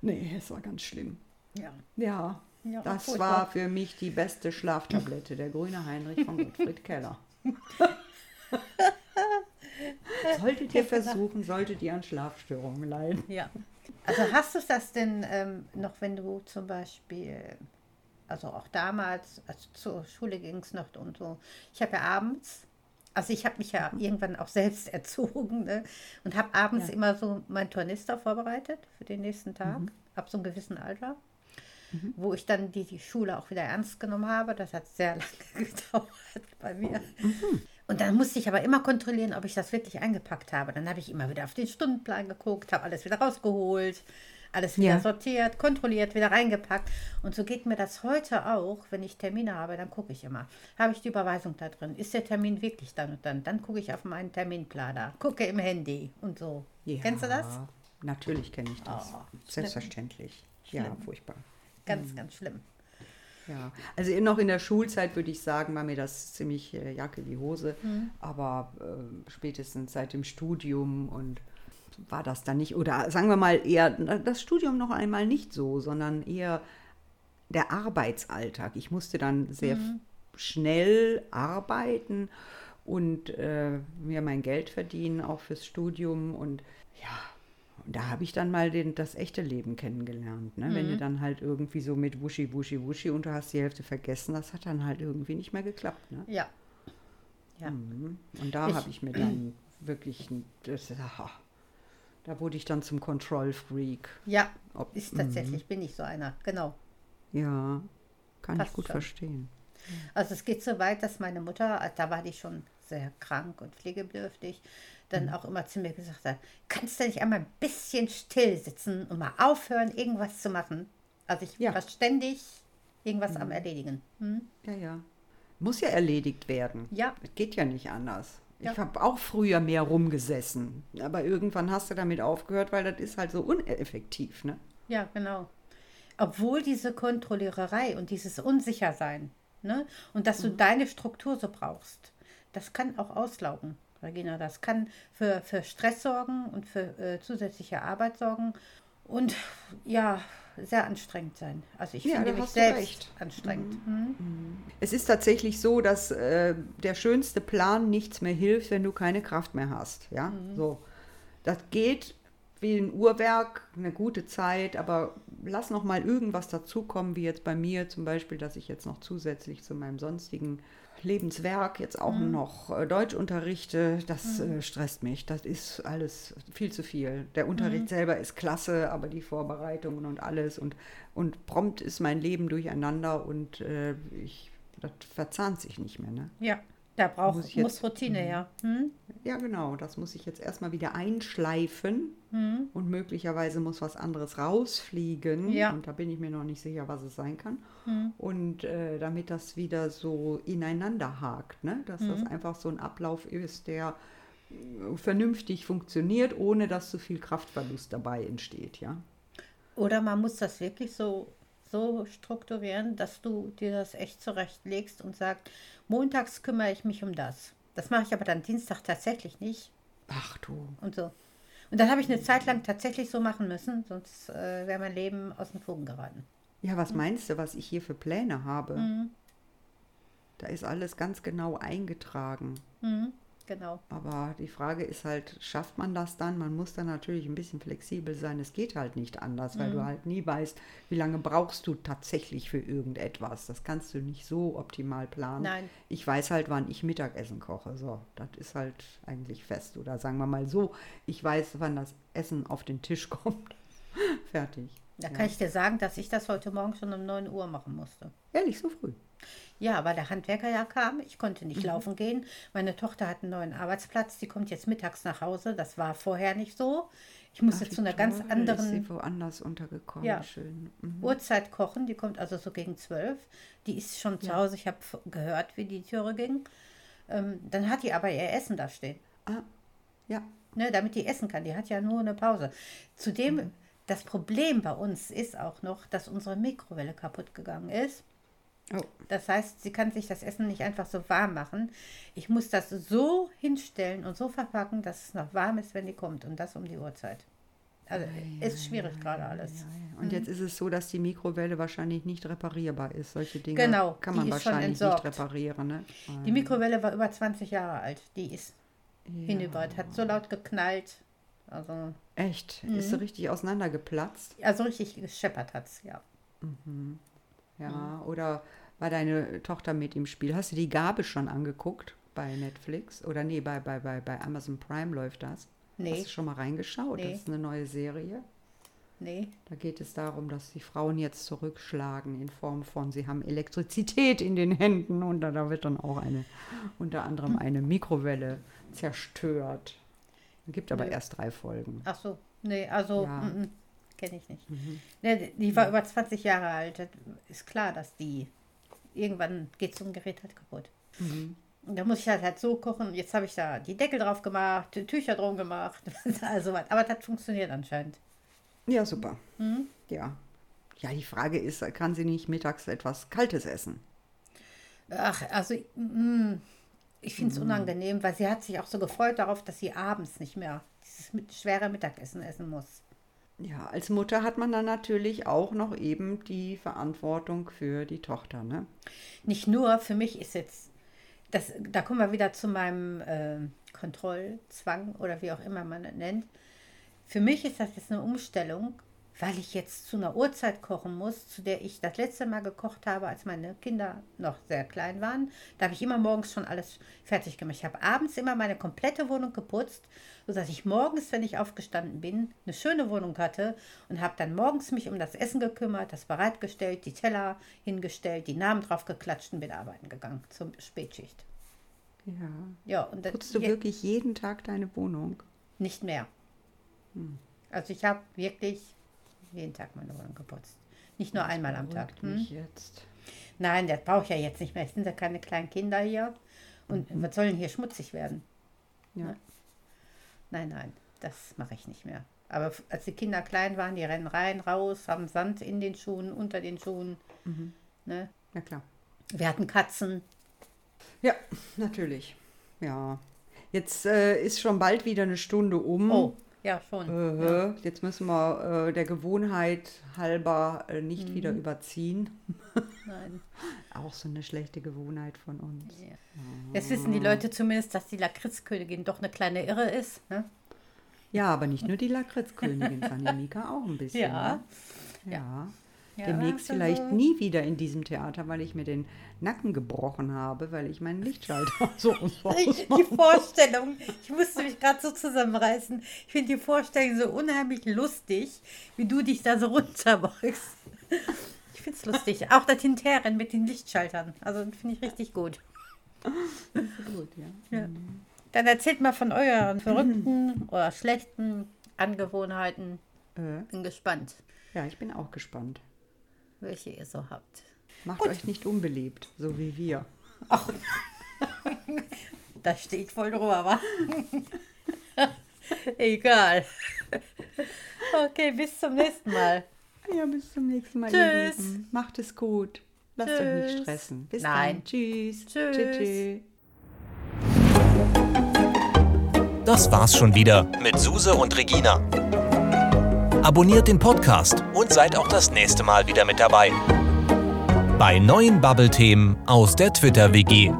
Nee, es war ganz schlimm. ja. Ja, Ja, das furchtbar. war für mich die beste Schlaftablette, der grüne Heinrich von Gottfried Keller. (laughs) (laughs) solltet ihr versuchen, solltet ihr an Schlafstörungen leiden. Ja. (laughs) Also hast du das denn ähm, noch, wenn du zum Beispiel, also auch damals, als du zur Schule gingst noch und so, ich habe ja abends, also ich habe mich ja irgendwann auch selbst (laughs) erzogen ne? und habe abends Ja. immer so mein Tornister vorbereitet für den nächsten Tag, ab so einem gewissen Alter. Wo ich dann die, die Schule auch wieder ernst genommen habe. Das hat sehr lange gedauert bei mir. Und dann musste ich aber immer kontrollieren, ob ich das wirklich eingepackt habe. Dann habe ich immer wieder auf den Stundenplan geguckt, habe alles wieder rausgeholt, alles wieder Ja. sortiert, kontrolliert, wieder reingepackt. Und so geht mir das heute auch, wenn ich Termine habe, dann gucke ich immer. Habe ich die Überweisung da drin? Ist der Termin wirklich dann und dann? Dann gucke ich auf meinen Terminplaner, gucke im Handy und so. Kennst du das? Natürlich kenne ich das. Oh, Selbstverständlich. Ja, Schlimm. furchtbar. Ganz, ganz schlimm. Ja, also noch in der Schulzeit würde ich sagen, war mir das ziemlich äh, Jacke wie Hose. Aber äh, spätestens seit dem Studium und war das dann nicht, oder sagen wir mal eher das Studium noch einmal nicht so, sondern eher der Arbeitsalltag. Ich musste dann sehr f- schnell arbeiten und äh, mir mein Geld verdienen, auch fürs Studium. Und ja, und da habe ich dann mal den, das echte Leben kennengelernt. Ne? Wenn du dann halt irgendwie so mit Wuschi, Wuschi, Wuschi und du hast die Hälfte vergessen, das hat dann halt irgendwie nicht mehr geklappt. Ne? Ja. Ja. Mhm. Und da habe ich mir dann wirklich, ein- das, aha, da wurde ich dann zum Control-Freak. Ja, Ob- ist tatsächlich, bin ich so einer, genau. Ja, kann Passt ich gut schon. verstehen. Also es geht so weit, dass meine Mutter, da war die schon sehr krank und pflegebedürftig, dann auch immer zu mir gesagt hat, kannst du nicht einmal ein bisschen still sitzen und mal aufhören, irgendwas zu machen? Also ich Ja. war ständig irgendwas am Erledigen. Hm? Ja, ja. Muss ja erledigt werden. Ja. Es geht ja nicht anders. Ja. Ich habe auch früher mehr rumgesessen. Aber irgendwann hast du damit aufgehört, weil das ist halt so uneffektiv. Ne? Ja, genau. Obwohl diese Kontrolliererei und dieses Unsichersein, ne? Und dass du deine Struktur so brauchst, das kann auch auslaugen, Regina. Das kann für, für Stress sorgen und für äh, zusätzliche Arbeit sorgen und ja, sehr anstrengend sein. Also ich Ja, finde mich selbst recht. anstrengend. Hm? Es ist tatsächlich so, dass äh, der schönste Plan nichts mehr hilft, wenn du keine Kraft mehr hast. Ja, so. das geht wie ein Uhrwerk, eine gute Zeit, aber lass noch mal irgendwas dazukommen, wie jetzt bei mir zum Beispiel, dass ich jetzt noch zusätzlich zu meinem sonstigen Lebenswerk jetzt auch noch äh, Deutsch unterrichte. Das äh, stresst mich. Das ist alles viel zu viel. Der Unterricht selber ist klasse, aber die Vorbereitungen und alles und, und prompt ist mein Leben durcheinander und äh, ich, das verzahnt sich nicht mehr. Ne? Ja, da braucht Muss muss, Routine her. Hm? Ja, genau. Das muss ich jetzt erstmal wieder einschleifen und möglicherweise muss was anderes rausfliegen. Ja. Und da bin ich mir noch nicht sicher, was es sein kann. Und äh, damit das wieder so ineinander hakt, ne? dass das einfach so ein Ablauf ist, der äh, vernünftig funktioniert, ohne dass zu viel Kraftverlust dabei entsteht, ja. Oder man muss das wirklich so, so strukturieren, dass du dir das echt zurechtlegst und sagst, montags kümmere ich mich um das. Das mache ich aber dann Dienstag tatsächlich nicht Ach du. und so. Und dann habe ich eine Zeit lang tatsächlich so machen müssen, sonst äh, wäre mein Leben aus den Fugen geraten. Ja, was meinst du, was ich hier für Pläne habe? Da ist alles ganz genau eingetragen. Mhm, genau. Aber die Frage ist halt, schafft man das dann? Man muss dann natürlich ein bisschen flexibel sein. Es geht halt nicht anders, weil Mhm. du halt nie weißt, wie lange brauchst du tatsächlich für irgendetwas. Das kannst du nicht so optimal planen. Nein. Ich weiß halt, wann ich Mittagessen koche. So, das ist halt eigentlich fest. Oder sagen wir mal so, ich weiß, wann das Essen auf den Tisch (laughs) kommt. Fertig. Da kann ich dir sagen, dass ich das heute Morgen schon um 9 Uhr machen musste. Ehrlich, so früh. Ja, weil der Handwerker ja kam. Ich konnte nicht laufen gehen. Meine Tochter hat einen neuen Arbeitsplatz. Die kommt jetzt mittags nach Hause. Das war vorher nicht so. Ich musste zu einer ganz anderen Ist sie woanders untergekommen. Ja. Schön. Mhm. Uhrzeit kochen. Die kommt also so gegen zwölf. Die ist schon zu Hause. Ich habe gehört, wie die Türe ging. Ähm, dann hat die aber ihr Essen da stehen. Ah, ja. ne, damit die essen kann. Die hat ja nur eine Pause. Zudem, Mhm. das Problem bei uns ist auch noch, dass unsere Mikrowelle kaputt gegangen ist. Oh, Das heißt, sie kann sich das Essen nicht einfach so warm machen. Ich muss das so hinstellen und so verpacken, dass es noch warm ist, wenn die kommt. Und das um die Uhrzeit. Also ist schwierig gerade alles. Und jetzt ist es so, dass die Mikrowelle wahrscheinlich nicht reparierbar ist. Solche Dinge Genau, kann man wahrscheinlich nicht reparieren. Ne? Die Mikrowelle war über 20 Jahre alt. Die ist hinüber. Hat so laut geknallt. Also, Echt? Mhm. Ist sie richtig auseinandergeplatzt? also richtig gescheppert hat es, ja. Ja. Mhm. Oder war deine Tochter mit im Spiel? Hast du die Gabe schon angeguckt bei Netflix? Oder nee, bei, bei, bei, bei Amazon Prime läuft das? Nee. Hast du schon mal reingeschaut? Nee. Das ist eine neue Serie. Nee. Da geht es darum, dass die Frauen jetzt zurückschlagen in Form von, sie haben Elektrizität in den Händen und da, da wird dann auch eine, unter anderem eine Mikrowelle zerstört. Es gibt aber Nö. erst drei Folgen. Ach so, nee, also Ja. Mhm. kenne ich nicht. Nee, die- war über 20 Jahre alt. Ist klar, dass die irgendwann geht so ein Gerät halt kaputt. Mhm. Und da muss ich halt, halt so kochen. Jetzt habe ich da die Deckel drauf gemacht, die Tücher drum gemacht, (laughs) also was. Aber das funktioniert anscheinend. Ja, super. Mhm. Ja. Ja, die Frage ist, kann sie nicht mittags etwas Kaltes essen? Ach, also mm, ich finde es Mhm. unangenehm, weil sie hat sich auch so gefreut darauf, dass sie abends nicht mehr dieses schwere Mittagessen essen muss. Ja, als Mutter hat man dann natürlich auch noch eben die Verantwortung für die Tochter, ne? Nicht nur, für mich ist jetzt, das, da kommen wir wieder zu meinem äh, Kontrollzwang oder wie auch immer man es nennt. Für mich ist das jetzt eine Umstellung, weil ich jetzt zu einer Uhrzeit kochen muss, zu der ich das letzte Mal gekocht habe, als meine Kinder noch sehr klein waren. Da habe ich immer morgens schon alles fertig gemacht. Ich habe abends immer meine komplette Wohnung geputzt, sodass ich morgens, wenn ich aufgestanden bin, eine schöne Wohnung hatte und habe dann morgens mich um das Essen gekümmert, das bereitgestellt, die Teller hingestellt, die Namen drauf geklatscht und bin arbeiten gegangen zur Spätschicht. Ja. Ja, und das Putzt du wirklich jeden Tag deine Wohnung? nicht mehr. Also ich habe wirklich jeden Tag meine Wohnung geputzt. Nicht nur einmal am Tag. Hm? mich jetzt. Nein, das brauche ich ja jetzt nicht mehr. Es sind ja keine kleinen Kinder hier. Und was soll denn hier schmutzig werden? Ja. Ne? Nein, nein, das mache ich nicht mehr. Aber als die Kinder klein waren, die rennen rein, raus, haben Sand in den Schuhen, unter den Schuhen. Ne? Ja, klar. Wir hatten Katzen. Ja, natürlich. Ja. Jetzt äh, ist schon bald wieder eine Stunde um. Oh, ja, schon. Äh, Jetzt müssen wir äh, der Gewohnheit halber äh, nicht Mhm. wieder überziehen. Nein. (laughs) Auch so eine schlechte Gewohnheit von uns. Jetzt wissen die Leute zumindest, dass die Lakritzkönigin doch eine kleine Irre ist. Ne? Ja, aber nicht nur die Lakritzkönigin, Fanny Mika auch ein bisschen. Ja. Ne? Ja. Ja, Demnächst also- vielleicht nie wieder in diesem Theater, weil ich mir den Nacken gebrochen habe, weil ich meinen Lichtschalter so (laughs) und so Ich, die Vorstellung, ich musste mich gerade so zusammenreißen. Ich finde die Vorstellung so unheimlich lustig, wie du dich da so runterbeugst. Ich finde es lustig. Auch das Hinterrennen mit den Lichtschaltern. Also das finde ich richtig gut. gut, ja. Ja. Dann erzählt mal von euren verrückten oder schlechten Angewohnheiten. Äh, Bin gespannt, ja, ich bin auch gespannt. Welche ihr so habt. Macht euch nicht unbeliebt, so wie wir. (laughs) Da steht voll drüber, wa? (laughs) Egal. Okay, bis zum nächsten Mal. Ja, bis zum nächsten Mal. ihr Tschüss. Lieben. Macht es gut. Lasst euch nicht Tschüss. stressen. Bis Nein. dann. Tschüss. Tschüss. Tschüss. Das war's schon wieder mit Suse und Regina. Abonniert den Podcast und seid auch das nächste Mal wieder mit dabei. Bei neuen Bubble-Themen aus der Twitter-WG.